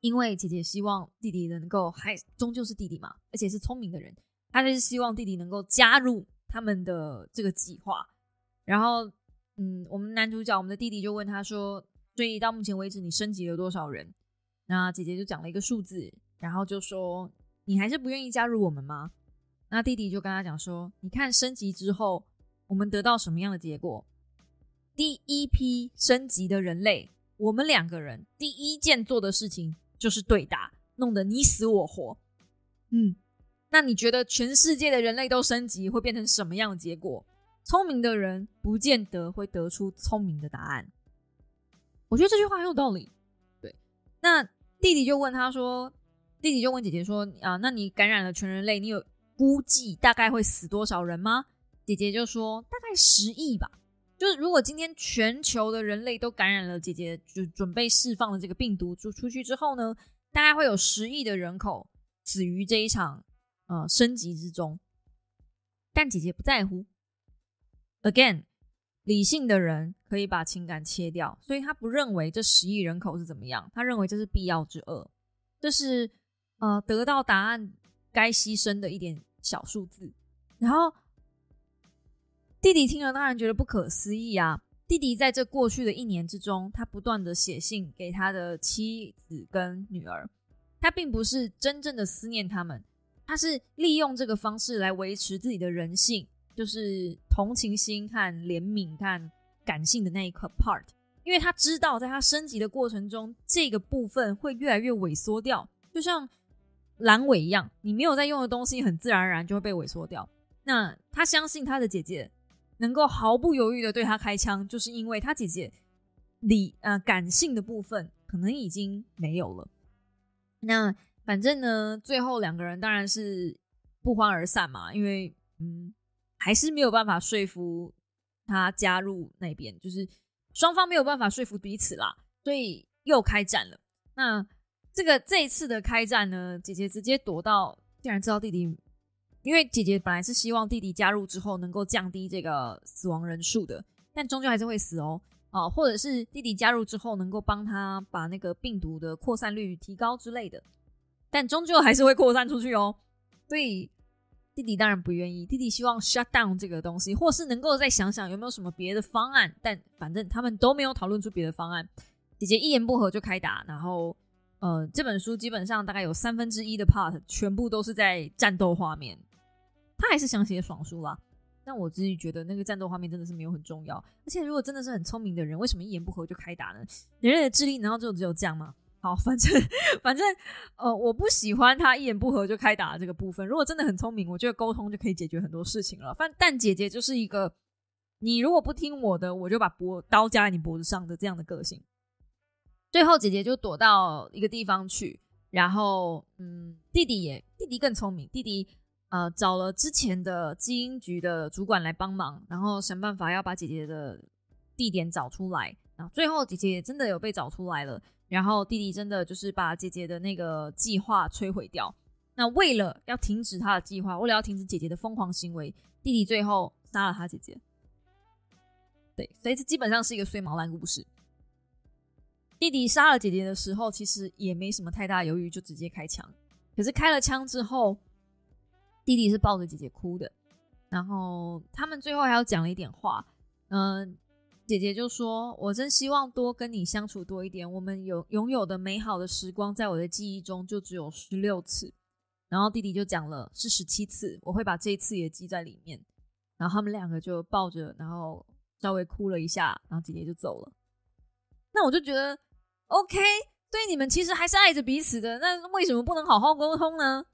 C: 因为姐姐希望弟弟能够还终究是弟弟嘛，而且是聪明的人，她就是希望弟弟能够加入他们的这个计划，然后。嗯，我们男主角，我们的弟弟就问他说：“所以到目前为止，你升级了多少人？”那姐姐就讲了一个数字，然后就说：“你还是不愿意加入我们吗？”那弟弟就跟他讲说：“你看升级之后，我们得到什么样的结果？第一批升级的人类，我们两个人第一件做的事情就是对打，弄得你死我活。嗯，那你觉得全世界的人类都升级会变成什么样的结果？”聪明的人不见得会得出聪明的答案。我觉得这句话很有道理。对，那弟弟就问他说：“弟弟就问姐姐说啊，那你感染了全人类，你有估计大概会死多少人吗？”姐姐就说：“大概十亿吧。就是如果今天全球的人类都感染了，姐姐就准备释放了这个病毒出出去之后呢，大概会有十亿的人口死于这一场呃升级之中。但姐姐不在乎。” Again，理性的人可以把情感切掉，所以他不认为这十亿人口是怎么样，他认为这是必要之恶，这是呃得到答案该牺牲的一点小数字。然后弟弟听了当然觉得不可思议啊！弟弟在这过去的一年之中，他不断的写信给他的妻子跟女儿，他并不是真正的思念他们，他是利用这个方式来维持自己的人性。就是同情心和怜悯和感性的那一块 part，因为他知道在他升级的过程中，这个部分会越来越萎缩掉，就像阑尾一样，你没有在用的东西，很自然而然就会被萎缩掉。那他相信他的姐姐能够毫不犹豫的对他开枪，就是因为他姐姐理呃感性的部分可能已经没有了。那反正呢，最后两个人当然是不欢而散嘛，因为嗯。还是没有办法说服他加入那边，就是双方没有办法说服彼此啦，所以又开战了。那这个这一次的开战呢，姐姐直接躲到，竟然知道弟弟，因为姐姐本来是希望弟弟加入之后能够降低这个死亡人数的，但终究还是会死哦，啊，或者是弟弟加入之后能够帮他把那个病毒的扩散率提高之类的，但终究还是会扩散出去哦，所以。弟弟当然不愿意，弟弟希望 shut down 这个东西，或是能够再想想有没有什么别的方案。但反正他们都没有讨论出别的方案。姐姐一言不合就开打，然后呃，这本书基本上大概有三分之一的 part 全部都是在战斗画面。他还是想写爽书啦，但我自己觉得那个战斗画面真的是没有很重要。而且如果真的是很聪明的人，为什么一言不合就开打呢？人类的智力难道就只有这样吗？好，反正反正，呃，我不喜欢他一言不合就开打这个部分。如果真的很聪明，我觉得沟通就可以解决很多事情了。反但姐姐就是一个，你如果不听我的，我就把脖刀架在你脖子上的这样的个性。最后，姐姐就躲到一个地方去，然后，嗯，弟弟也弟弟更聪明，弟弟呃找了之前的基因局的主管来帮忙，然后想办法要把姐姐的地点找出来。然后最后，姐姐真的有被找出来了。然后弟弟真的就是把姐姐的那个计划摧毁掉。那为了要停止他的计划，为了要停止姐姐的疯狂行为，弟弟最后杀了他姐姐。对，所以这基本上是一个碎毛烂故事。弟弟杀了姐姐的时候，其实也没什么太大犹豫，就直接开枪。可是开了枪之后，弟弟是抱着姐姐哭的。然后他们最后还要讲了一点话，嗯。姐姐就说：“我真希望多跟你相处多一点。我们有拥有的美好的时光，在我的记忆中就只有十六次。”然后弟弟就讲了是十七次，我会把这一次也记在里面。然后他们两个就抱着，然后稍微哭了一下，然后姐姐就走了。那我就觉得 OK，对你们其实还是爱着彼此的，那为什么不能好好沟通呢？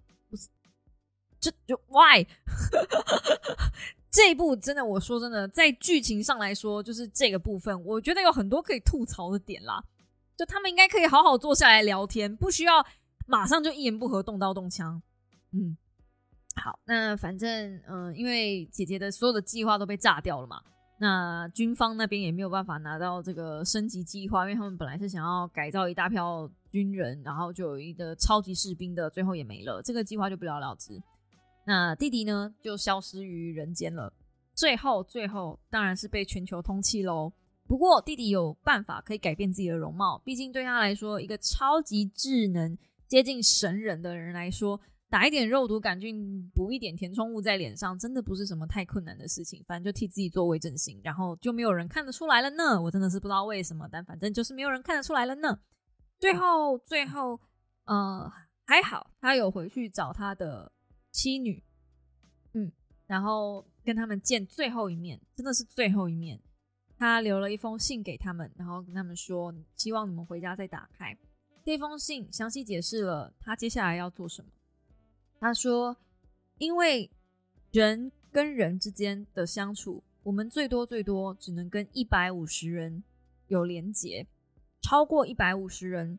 C: 这就 Why？这一部真的，我说真的，在剧情上来说，就是这个部分，我觉得有很多可以吐槽的点啦。就他们应该可以好好坐下来聊天，不需要马上就一言不合动刀动枪。嗯，好，那反正嗯，因为姐姐的所有的计划都被炸掉了嘛，那军方那边也没有办法拿到这个升级计划，因为他们本来是想要改造一大票军人，然后就有一个超级士兵的，最后也没了，这个计划就不了了之。那弟弟呢，就消失于人间了。最后，最后当然是被全球通缉喽。不过弟弟有办法可以改变自己的容貌，毕竟对他来说，一个超级智能、接近神人的人来说，打一点肉毒杆菌、补一点填充物在脸上，真的不是什么太困难的事情。反正就替自己做微整形，然后就没有人看得出来了呢。我真的是不知道为什么，但反正就是没有人看得出来了呢。最后，最后，呃，还好他有回去找他的。妻女，嗯，然后跟他们见最后一面，真的是最后一面。他留了一封信给他们，然后跟他们说，希望你们回家再打开这封信，详细解释了他接下来要做什么。他说，因为人跟人之间的相处，我们最多最多只能跟一百五十人有连结，超过一百五十人，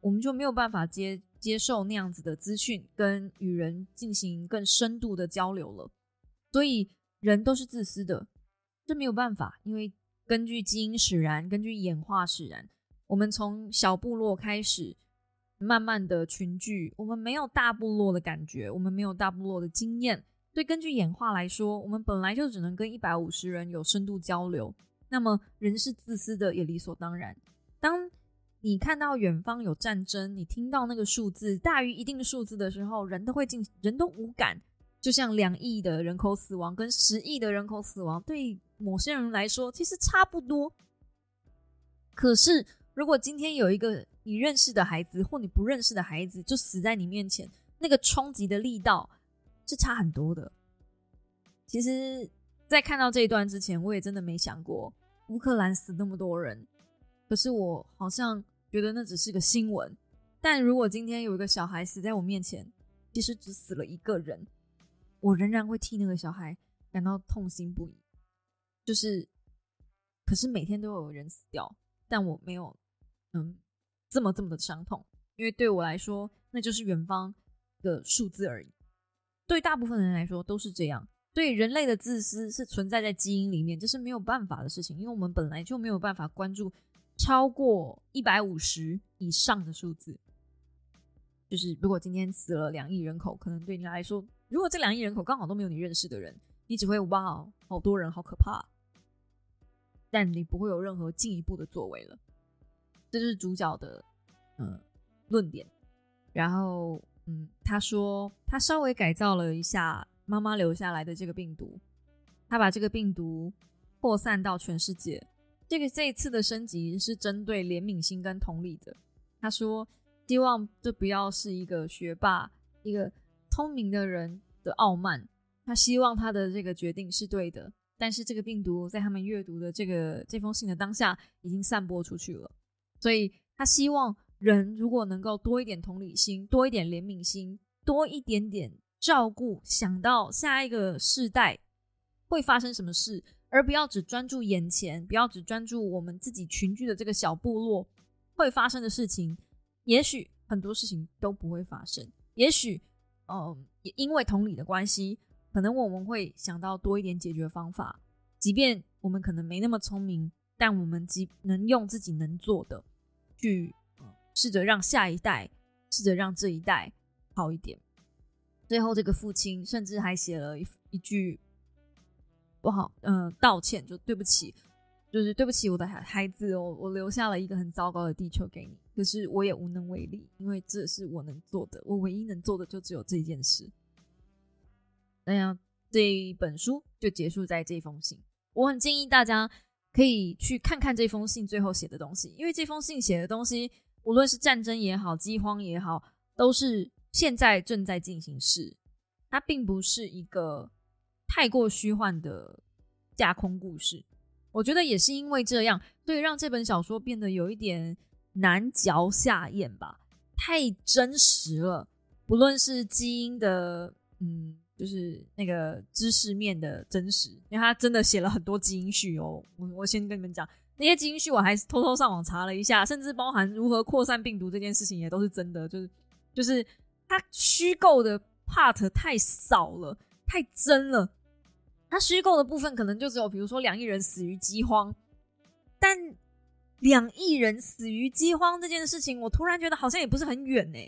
C: 我们就没有办法接。接受那样子的资讯，跟与人进行更深度的交流了。所以人都是自私的，这没有办法，因为根据基因使然，根据演化使然，我们从小部落开始，慢慢的群聚，我们没有大部落的感觉，我们没有大部落的经验。对，根据演化来说，我们本来就只能跟一百五十人有深度交流。那么人是自私的，也理所当然。当你看到远方有战争，你听到那个数字大于一定数字的时候，人都会进，人都无感。就像两亿的人口死亡跟十亿的人口死亡，对某些人来说其实差不多。可是，如果今天有一个你认识的孩子或你不认识的孩子就死在你面前，那个冲击的力道是差很多的。其实，在看到这一段之前，我也真的没想过乌克兰死那么多人。可是我好像。觉得那只是个新闻，但如果今天有一个小孩死在我面前，其实只死了一个人，我仍然会替那个小孩感到痛心不已。就是，可是每天都有人死掉，但我没有，嗯，这么这么的伤痛，因为对我来说，那就是远方的数字而已。对大部分人来说都是这样。对人类的自私是存在在基因里面，这是没有办法的事情，因为我们本来就没有办法关注。超过一百五十以上的数字，就是如果今天死了两亿人口，可能对你来说，如果这两亿人口刚好都没有你认识的人，你只会哇，好多人，好可怕，但你不会有任何进一步的作为了。这就是主角的嗯论点。然后嗯，他说他稍微改造了一下妈妈留下来的这个病毒，他把这个病毒扩散到全世界。这个这一次的升级是针对怜悯心跟同理的。他说，希望这不要是一个学霸、一个聪明的人的傲慢。他希望他的这个决定是对的。但是这个病毒在他们阅读的这个这封信的当下已经散播出去了。所以他希望人如果能够多一点同理心，多一点怜悯心，多一点点照顾，想到下一个世代会发生什么事。而不要只专注眼前，不要只专注我们自己群居的这个小部落会发生的事情。也许很多事情都不会发生。也许，嗯，也因为同理的关系，可能我们会想到多一点解决方法。即便我们可能没那么聪明，但我们即能用自己能做的，去试着让下一代，试着让这一代好一点。最后，这个父亲甚至还写了一一句。不好，嗯，道歉就对不起，就是对不起我的孩孩子，我我留下了一个很糟糕的地球给你，可是我也无能为力，因为这是我能做的，我唯一能做的就只有这件事。那样这一本书就结束在这封信，我很建议大家可以去看看这封信最后写的东西，因为这封信写的东西，无论是战争也好，饥荒也好，都是现在正在进行时，它并不是一个。太过虚幻的架空故事，我觉得也是因为这样，所以让这本小说变得有一点难嚼下咽吧，太真实了。不论是基因的，嗯，就是那个知识面的真实，因为他真的写了很多基因序哦。我我先跟你们讲，那些基因序我还偷偷上网查了一下，甚至包含如何扩散病毒这件事情也都是真的，就是就是他虚构的 part 太少了，太真了。他虚构的部分可能就只有，比如说两亿人死于饥荒，但两亿人死于饥荒这件事情，我突然觉得好像也不是很远呢。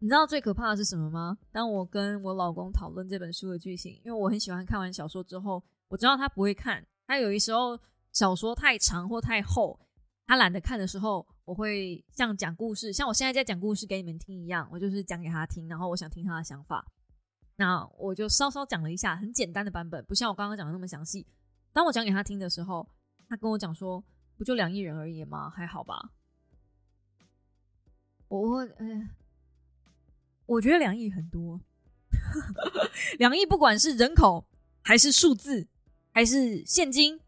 C: 你知道最可怕的是什么吗？当我跟我老公讨论这本书的剧情，因为我很喜欢看完小说之后，我知道他不会看，他有一时候小说太长或太厚，他懒得看的时候，我会像讲故事，像我现在在讲故事给你们听一样，我就是讲给他听，然后我想听他的想法。那我就稍稍讲了一下很简单的版本，不像我刚刚讲的那么详细。当我讲给他听的时候，他跟我讲说：“不就两亿人而已吗？还好吧？”我，呃，我觉得两亿很多，两亿不管是人口还是数字还是现金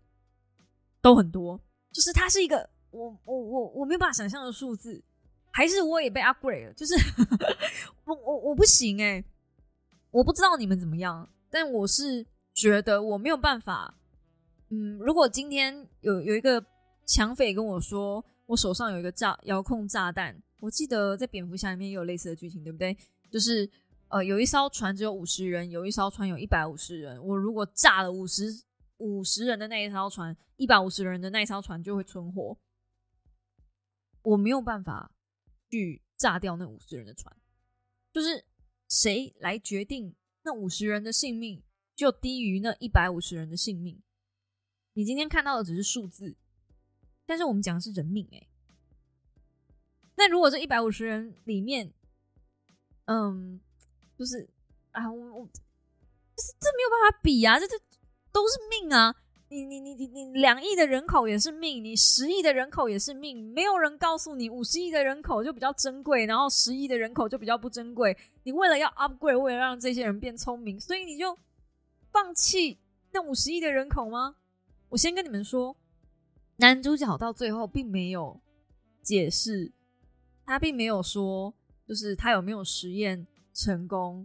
C: 都很多，就是它是一个我我我我没有办法想象的数字，还是我也被 upgrade 了，就是 我我我不行哎。我不知道你们怎么样，但我是觉得我没有办法。嗯，如果今天有有一个抢匪跟我说，我手上有一个炸遥控炸弹，我记得在蝙蝠侠里面也有类似的剧情，对不对？就是呃，有一艘船只有五十人，有一艘船有一百五十人。我如果炸了五十五十人的那一艘船，一百五十人的那一艘船就会存活。我没有办法去炸掉那五十人的船，就是。谁来决定那五十人的性命就低于那一百五十人的性命？你今天看到的只是数字，但是我们讲的是人命哎。那如果这一百五十人里面，嗯，就是啊，我我这这没有办法比啊，这这都是命啊。你你你你你两亿的人口也是命，你十亿的人口也是命，没有人告诉你五十亿的人口就比较珍贵，然后十亿的人口就比较不珍贵。你为了要 upgrade，为了让这些人变聪明，所以你就放弃那五十亿的人口吗？我先跟你们说，男主角到最后并没有解释，他并没有说，就是他有没有实验成功，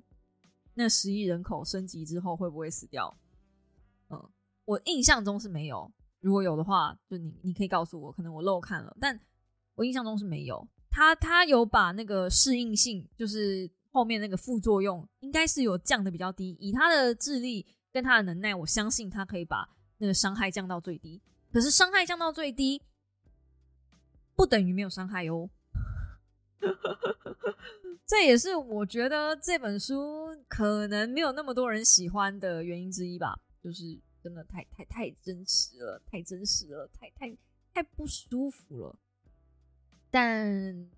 C: 那十亿人口升级之后会不会死掉？嗯。我印象中是没有，如果有的话，就你你可以告诉我，可能我漏看了，但我印象中是没有。他他有把那个适应性，就是后面那个副作用，应该是有降的比较低。以他的智力跟他的能耐，我相信他可以把那个伤害降到最低。可是伤害降到最低，不等于没有伤害哦。这也是我觉得这本书可能没有那么多人喜欢的原因之一吧，就是。真的太太太真实了，太真实了，太太太不舒服了。但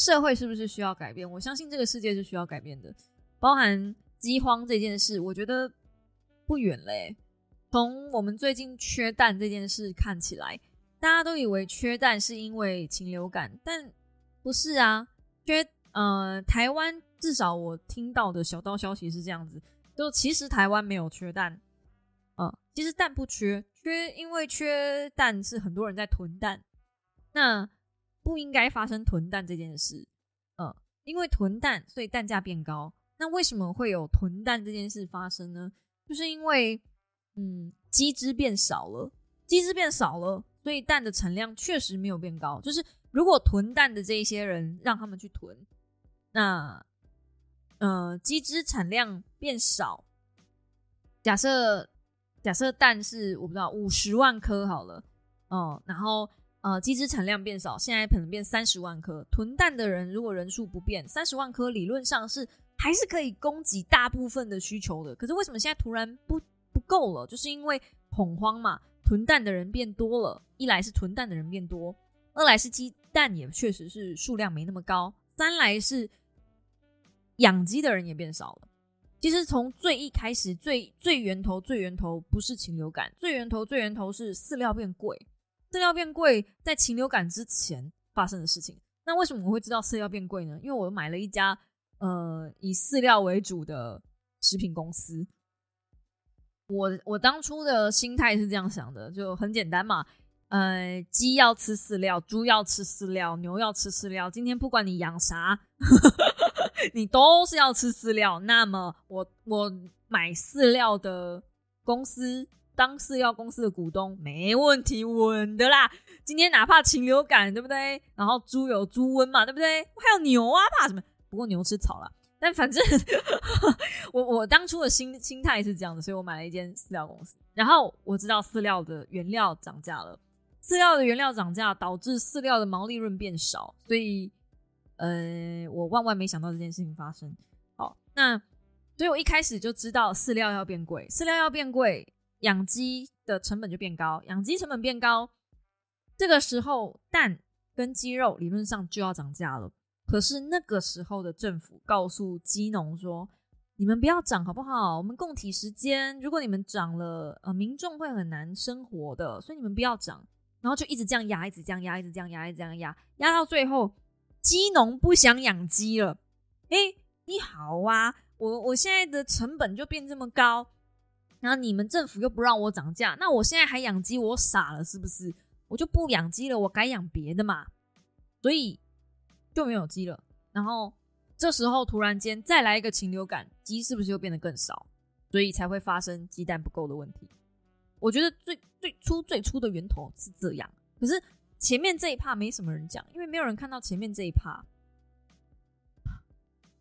C: 社会是不是需要改变？我相信这个世界是需要改变的。包含饥荒这件事，我觉得不远嘞。从我们最近缺蛋这件事看起来，大家都以为缺蛋是因为禽流感，但不是啊。缺呃，台湾至少我听到的小道消息是这样子，就其实台湾没有缺蛋。嗯，其实蛋不缺，缺因为缺蛋是很多人在囤蛋，那不应该发生囤蛋这件事。嗯，因为囤蛋，所以蛋价变高。那为什么会有囤蛋这件事发生呢？就是因为，嗯，鸡只变少了，鸡只变少了，所以蛋的产量确实没有变高。就是如果囤蛋的这一些人让他们去囤，那，呃，鸡只产量变少，假设。假设蛋是我不知道五十万颗好了，哦，然后呃，鸡只产量变少，现在可能变三十万颗。囤蛋的人如果人数不变，三十万颗理论上是还是可以供给大部分的需求的。可是为什么现在突然不不够了？就是因为恐慌嘛，囤蛋的人变多了。一来是囤蛋的人变多，二来是鸡蛋也确实是数量没那么高，三来是养鸡的人也变少了。其实从最一开始，最最源头，最源头不是禽流感，最源头，最源头是饲料变贵。饲料变贵在禽流感之前发生的事情。那为什么我会知道饲料变贵呢？因为我买了一家呃以饲料为主的食品公司。我我当初的心态是这样想的，就很简单嘛。呃，鸡要吃饲料，猪要吃饲料，牛要吃饲料。今天不管你养啥，你都是要吃饲料。那么我我买饲料的公司当饲料公司的股东没问题，稳的啦。今天哪怕禽流感，对不对？然后猪有猪瘟嘛，对不对？还有牛啊，怕什么？不过牛吃草了。但反正 我我当初的心心态是这样的，所以我买了一间饲料公司。然后我知道饲料的原料涨价了，饲料的原料涨价导致饲料的毛利润变少，所以呃，我万万没想到这件事情发生。好，那所以我一开始就知道饲料要变贵，饲料要变贵，养鸡的成本就变高，养鸡成本变高，这个时候蛋跟鸡肉理论上就要涨价了。可是那个时候的政府告诉鸡农说：“你们不要涨好不好？我们供体时间，如果你们涨了，呃，民众会很难生活的，所以你们不要涨。”然后就一直这样压，一直这样压，一直这样压，一直这样压，压到最后，鸡农不想养鸡了。哎，你好啊，我我现在的成本就变这么高，然后你们政府又不让我涨价，那我现在还养鸡，我傻了是不是？我就不养鸡了，我改养别的嘛。所以。就没有鸡了，然后这时候突然间再来一个禽流感，鸡是不是又变得更少？所以才会发生鸡蛋不够的问题。我觉得最最初最初的源头是这样，可是前面这一趴没什么人讲，因为没有人看到前面这一趴。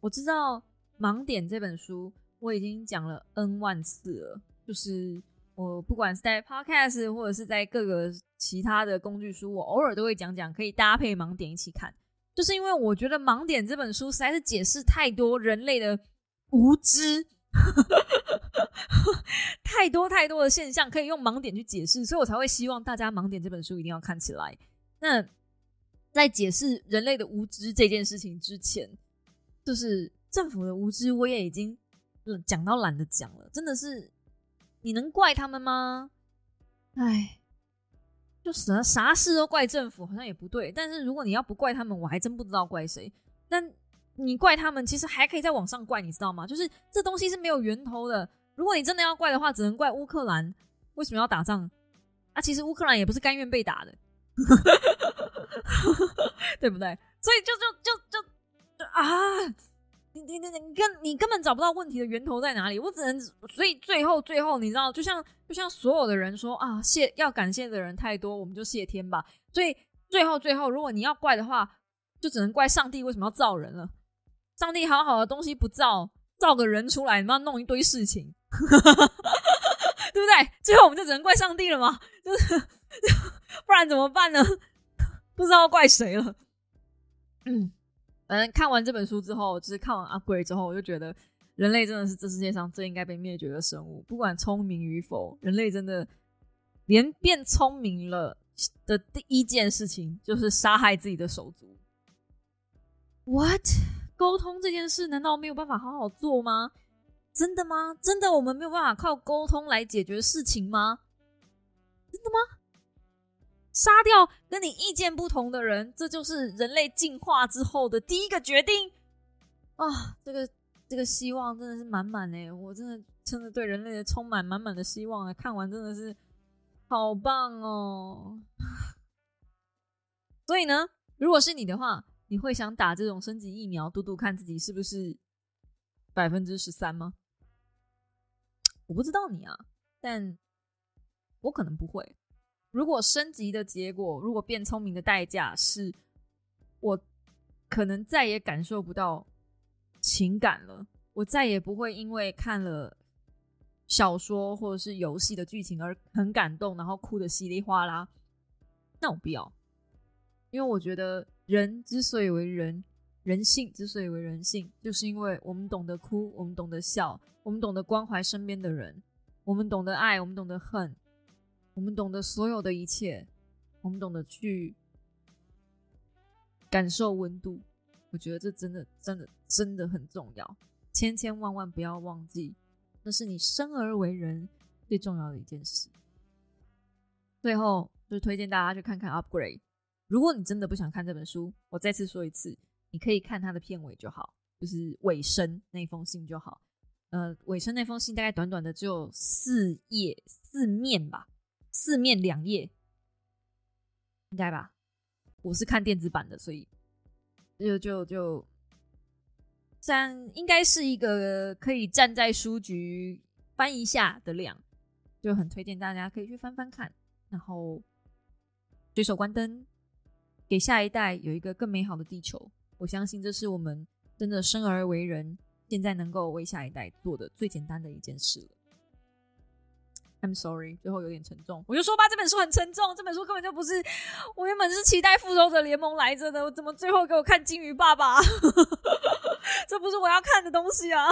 C: 我知道《盲点》这本书我已经讲了 N 万次了，就是我不管是在 Podcast 或者是在各个其他的工具书，我偶尔都会讲讲，可以搭配《盲点》一起看。就是因为我觉得《盲点》这本书实在是解释太多人类的无知，太多太多的现象可以用盲点去解释，所以我才会希望大家《盲点》这本书一定要看起来。那在解释人类的无知这件事情之前，就是政府的无知，我也已经讲到懒得讲了。真的是，你能怪他们吗？哎。就啥啥事都怪政府，好像也不对。但是如果你要不怪他们，我还真不知道怪谁。但你怪他们，其实还可以在网上怪，你知道吗？就是这东西是没有源头的。如果你真的要怪的话，只能怪乌克兰为什么要打仗啊？其实乌克兰也不是甘愿被打的，对不对？所以就就就就啊！你你你你根你根本找不到问题的源头在哪里，我只能所以最后最后你知道，就像就像所有的人说啊，谢要感谢的人太多，我们就谢天吧。所以最后最后，如果你要怪的话，就只能怪上帝为什么要造人了。上帝好好的东西不造，造个人出来，你妈弄一堆事情，对不对？最后我们就只能怪上帝了吗？就是 不然怎么办呢？不知道怪谁了。嗯。反正看完这本书之后，就是看完 upgrade 之后，我就觉得人类真的是这世界上最应该被灭绝的生物。不管聪明与否，人类真的连变聪明了的第一件事情就是杀害自己的手足。What？沟通这件事难道没有办法好好做吗？真的吗？真的我们没有办法靠沟通来解决事情吗？真的吗？杀掉跟你意见不同的人，这就是人类进化之后的第一个决定啊！这个这个希望真的是满满哎，我真的真的对人类的充满满满的希望啊！看完真的是好棒哦！所以呢，如果是你的话，你会想打这种升级疫苗，赌赌看自己是不是百分之十三吗？我不知道你啊，但我可能不会。如果升级的结果，如果变聪明的代价是我可能再也感受不到情感了，我再也不会因为看了小说或者是游戏的剧情而很感动，然后哭的稀里哗啦，那我不要，因为我觉得人之所以为人，人性之所以为人性，就是因为我们懂得哭，我们懂得笑，我们懂得关怀身边的人，我们懂得爱，我们懂得恨。我们懂得所有的一切，我们懂得去感受温度。我觉得这真的、真的、真的很重要，千千万万不要忘记，那是你生而为人最重要的一件事。最后，就推荐大家去看看《Upgrade》。如果你真的不想看这本书，我再次说一次，你可以看它的片尾就好，就是尾声那封信就好。呃，尾声那封信大概短短的只有四页四面吧，四面两页，应该吧？我是看电子版的，所以就就就，虽然应该是一个可以站在书局翻一下的量，就很推荐大家可以去翻翻看，然后随手关灯，给下一代有一个更美好的地球。我相信这是我们真的生而为人。现在能够为下一代做的最简单的一件事了。I'm sorry，最后有点沉重，我就说吧，这本书很沉重，这本书根本就不是我原本是期待复仇者联盟来着的，我怎么最后给我看金鱼爸爸？这不是我要看的东西啊！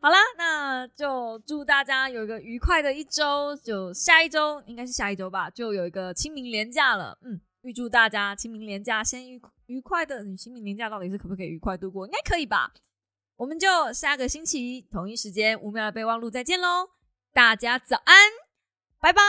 C: 好啦，那就祝大家有一个愉快的一周，就下一周应该是下一周吧，就有一个清明连假了，嗯。预祝大家清明连假先愉愉快的，你清明连假到底是可不可以愉快度过？应该可以吧。我们就下个星期同一时间五秒的备忘录再见喽，大家早安，拜拜。